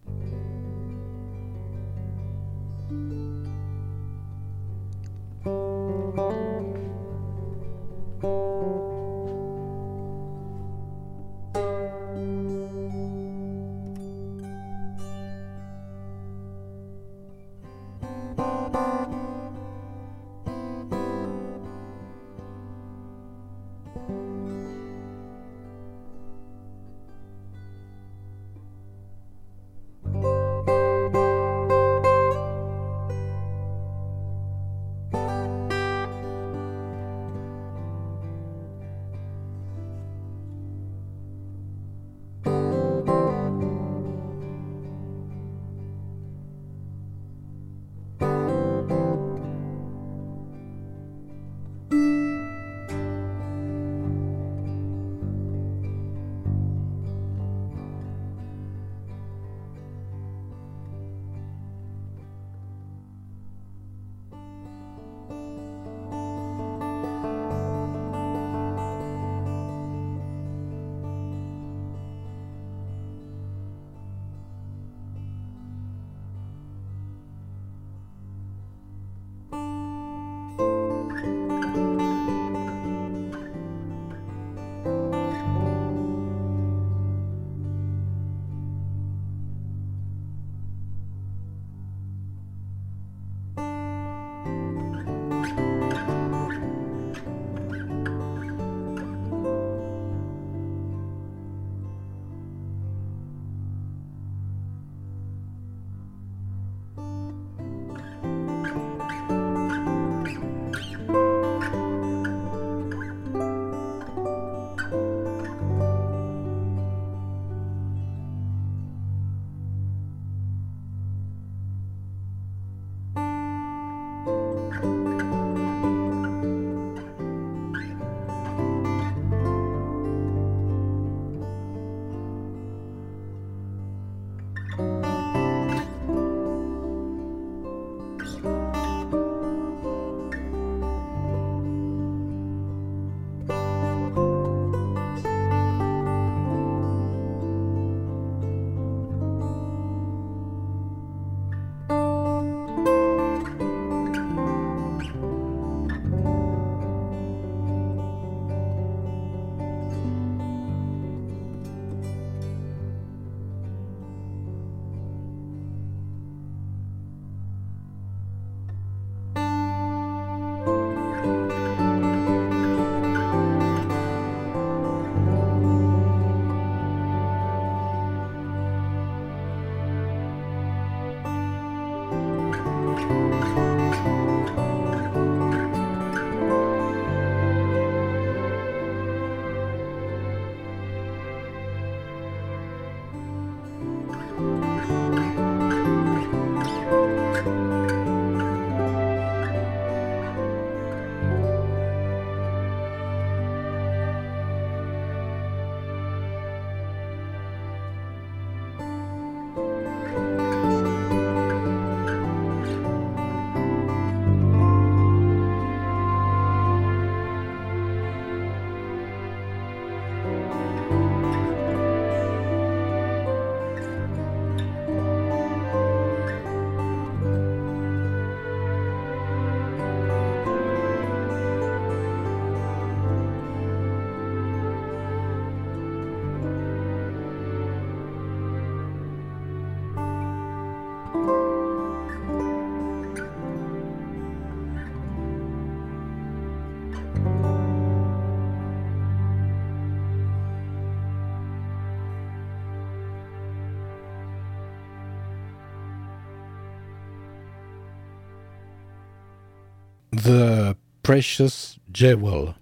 Precious Jewel.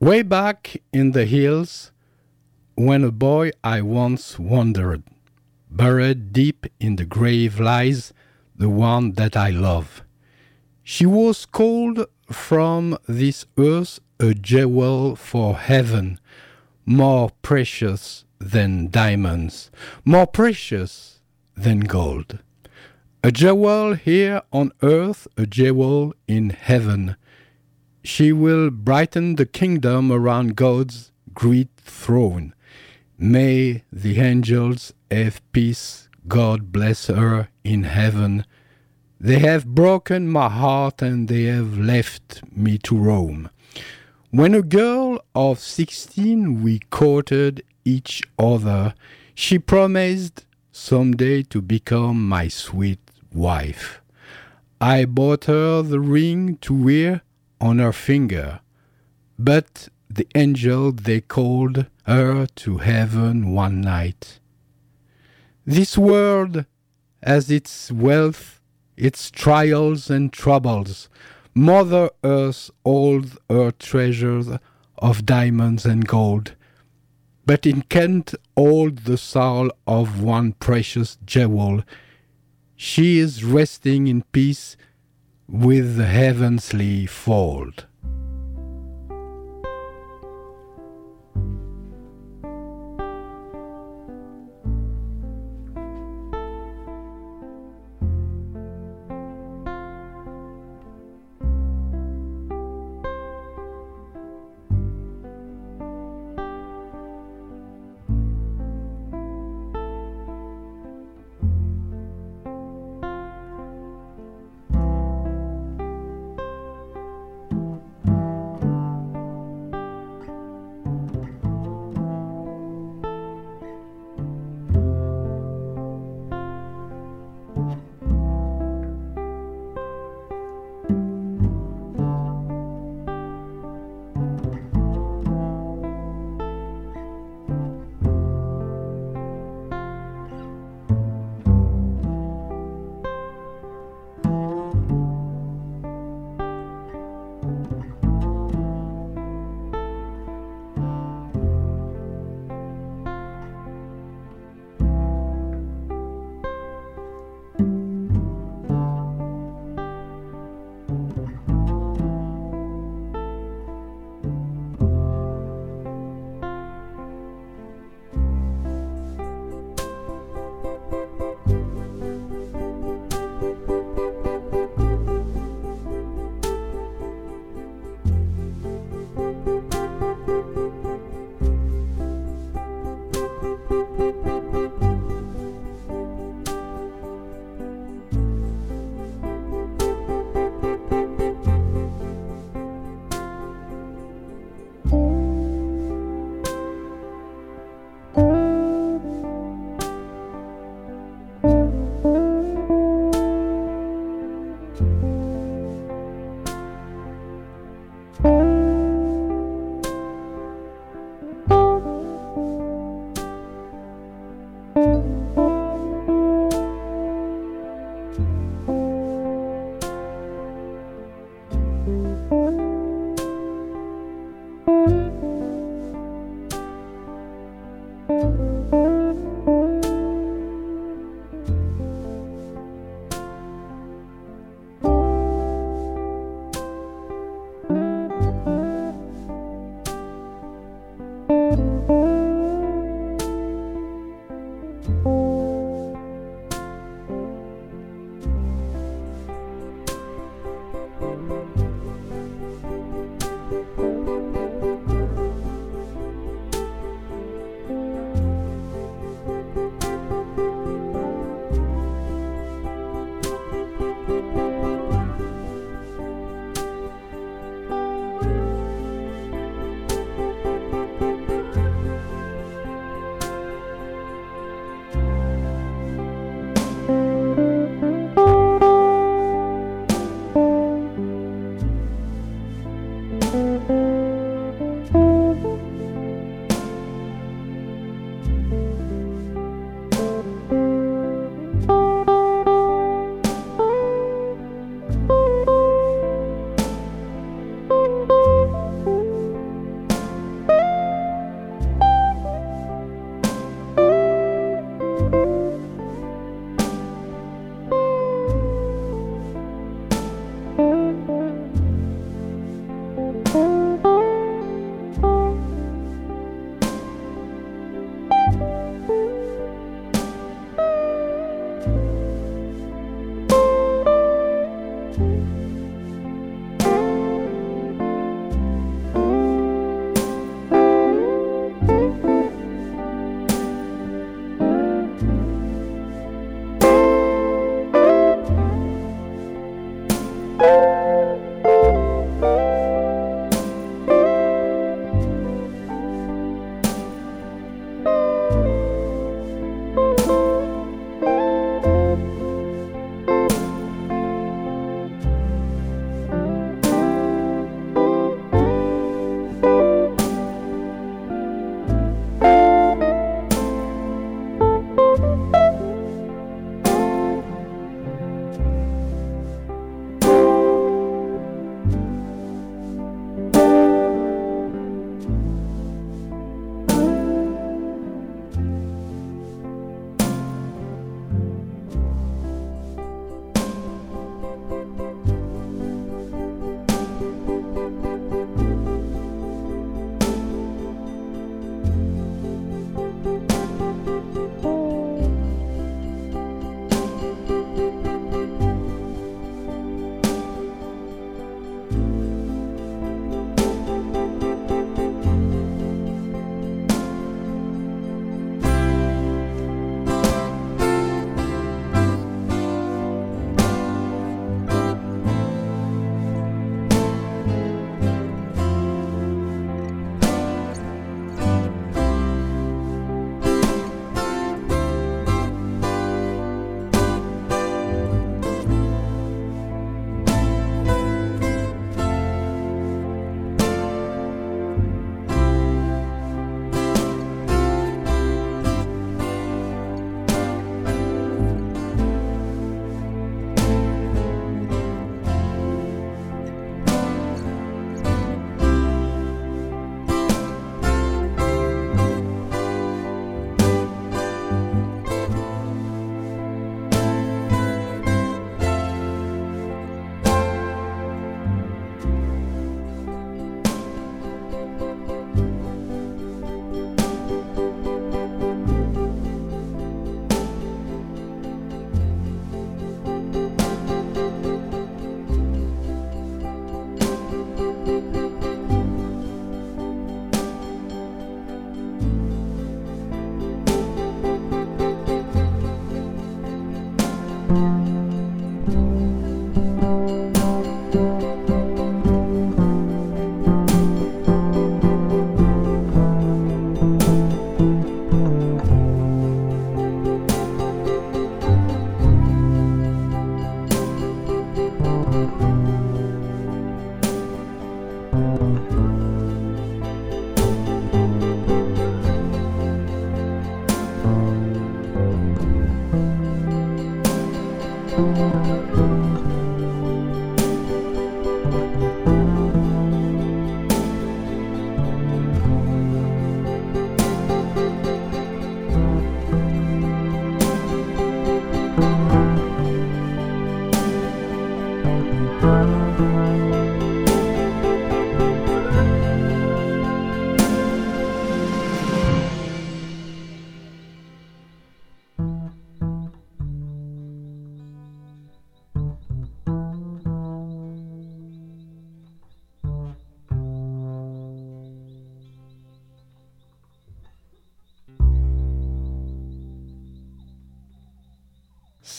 Way back in the hills, when a boy I once wandered, buried deep in the grave lies the one that I love. She was called from this earth a jewel for heaven, more precious than diamonds, more precious than gold. A jewel here on earth, a jewel in heaven. She will brighten the kingdom around God's great throne. May the angels have peace, God bless her in heaven. They have broken my heart and they have left me to roam. When a girl of sixteen we courted each other, she promised someday to become my sweet wife. I bought her the ring to wear on her finger, but the angel they called her to heaven one night. This world has its wealth, its trials and troubles. Mother Earth holds her treasures of diamonds and gold, but it can't hold the soul of one precious jewel she is resting in peace with the heavenly fold.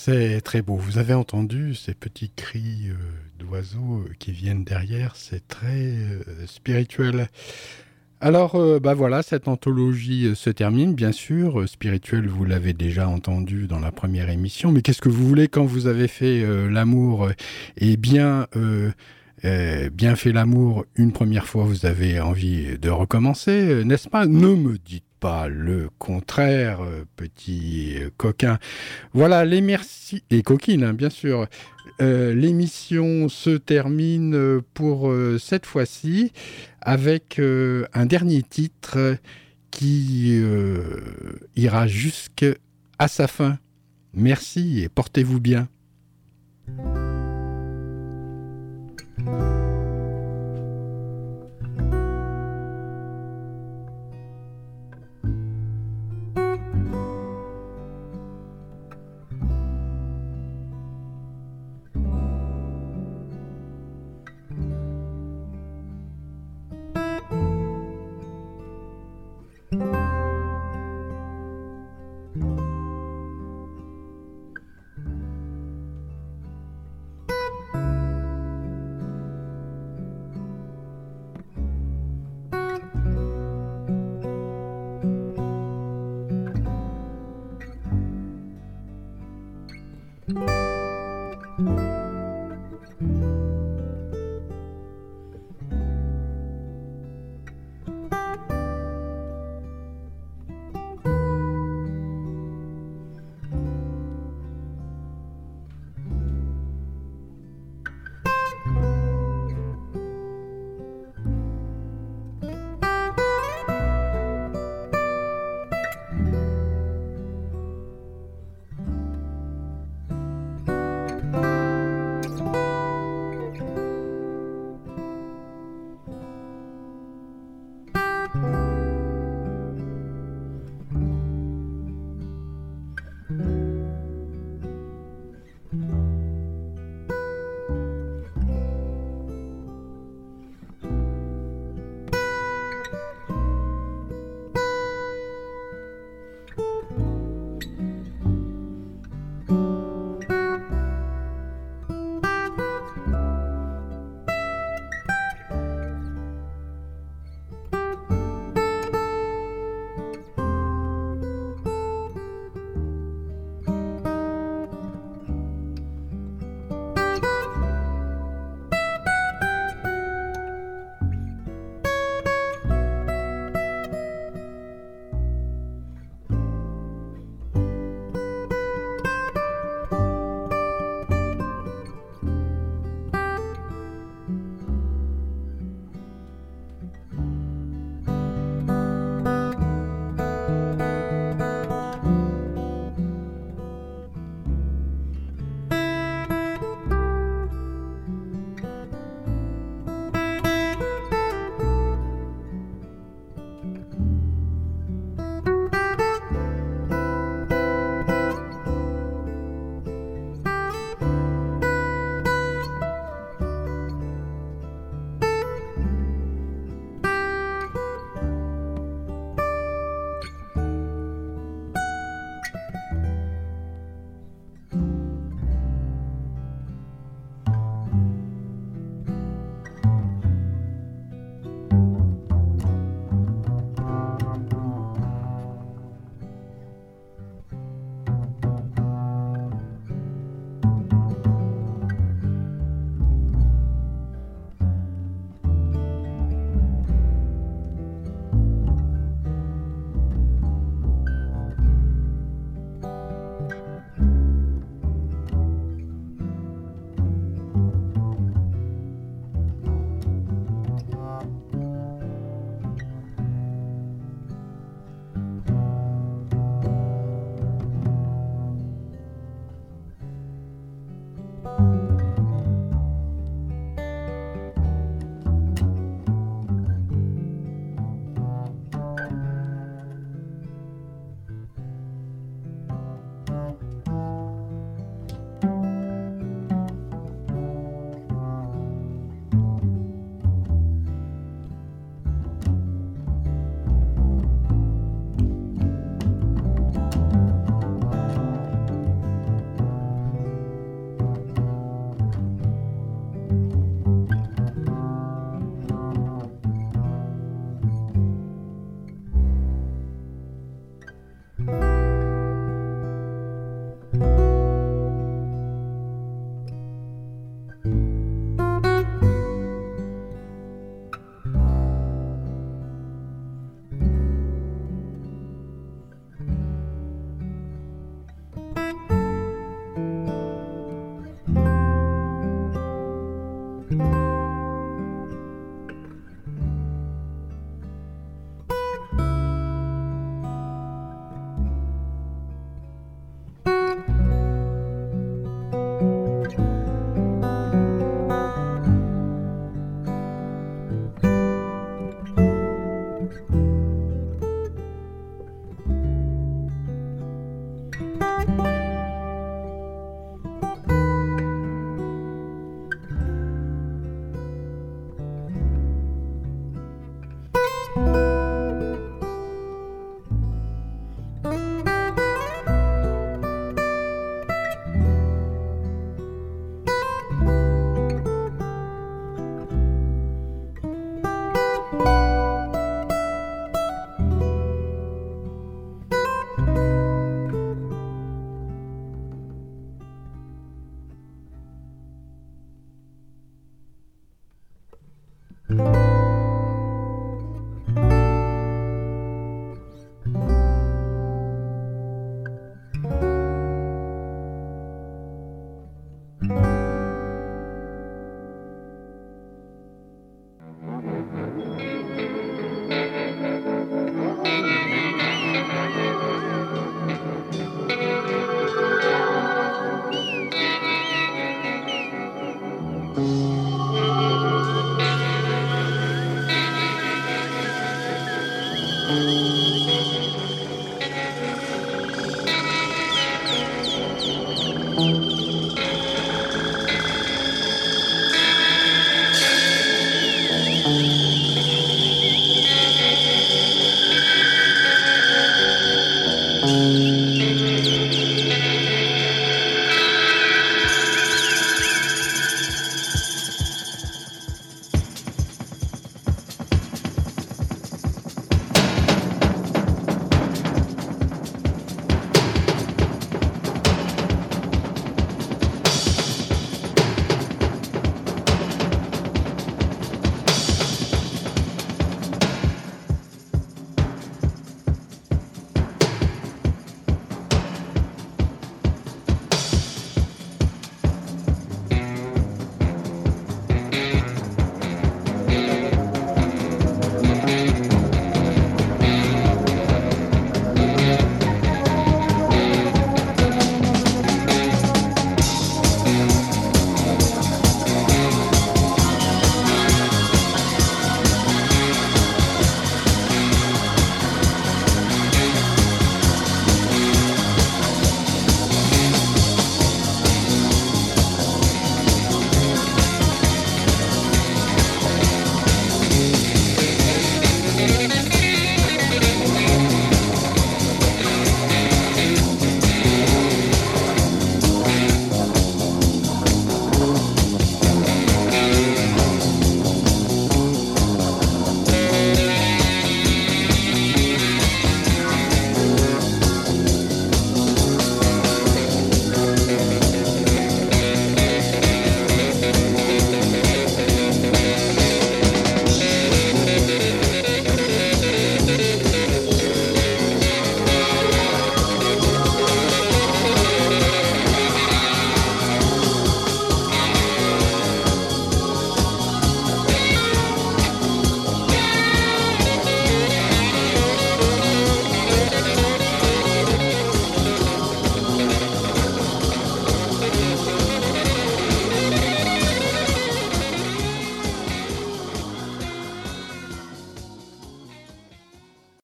C'est très beau. Vous avez entendu ces petits cris euh, d'oiseaux euh, qui viennent derrière. C'est très euh, spirituel. Alors, bah voilà, cette anthologie se termine, bien sûr. Spirituel, vous l'avez déjà entendu dans la première émission. Mais qu'est-ce que vous voulez quand vous avez fait l'amour? Et bien, bien fait l'amour une première fois, vous avez envie de recommencer, n'est-ce pas? Ne me dites le contraire, euh, petit euh, coquin. Voilà, les merci, et coquine, hein, bien sûr. Euh, l'émission se termine pour cette fois-ci avec un dernier titre qui ira jusqu'à sa fin. Merci et portez-vous bien. Bye.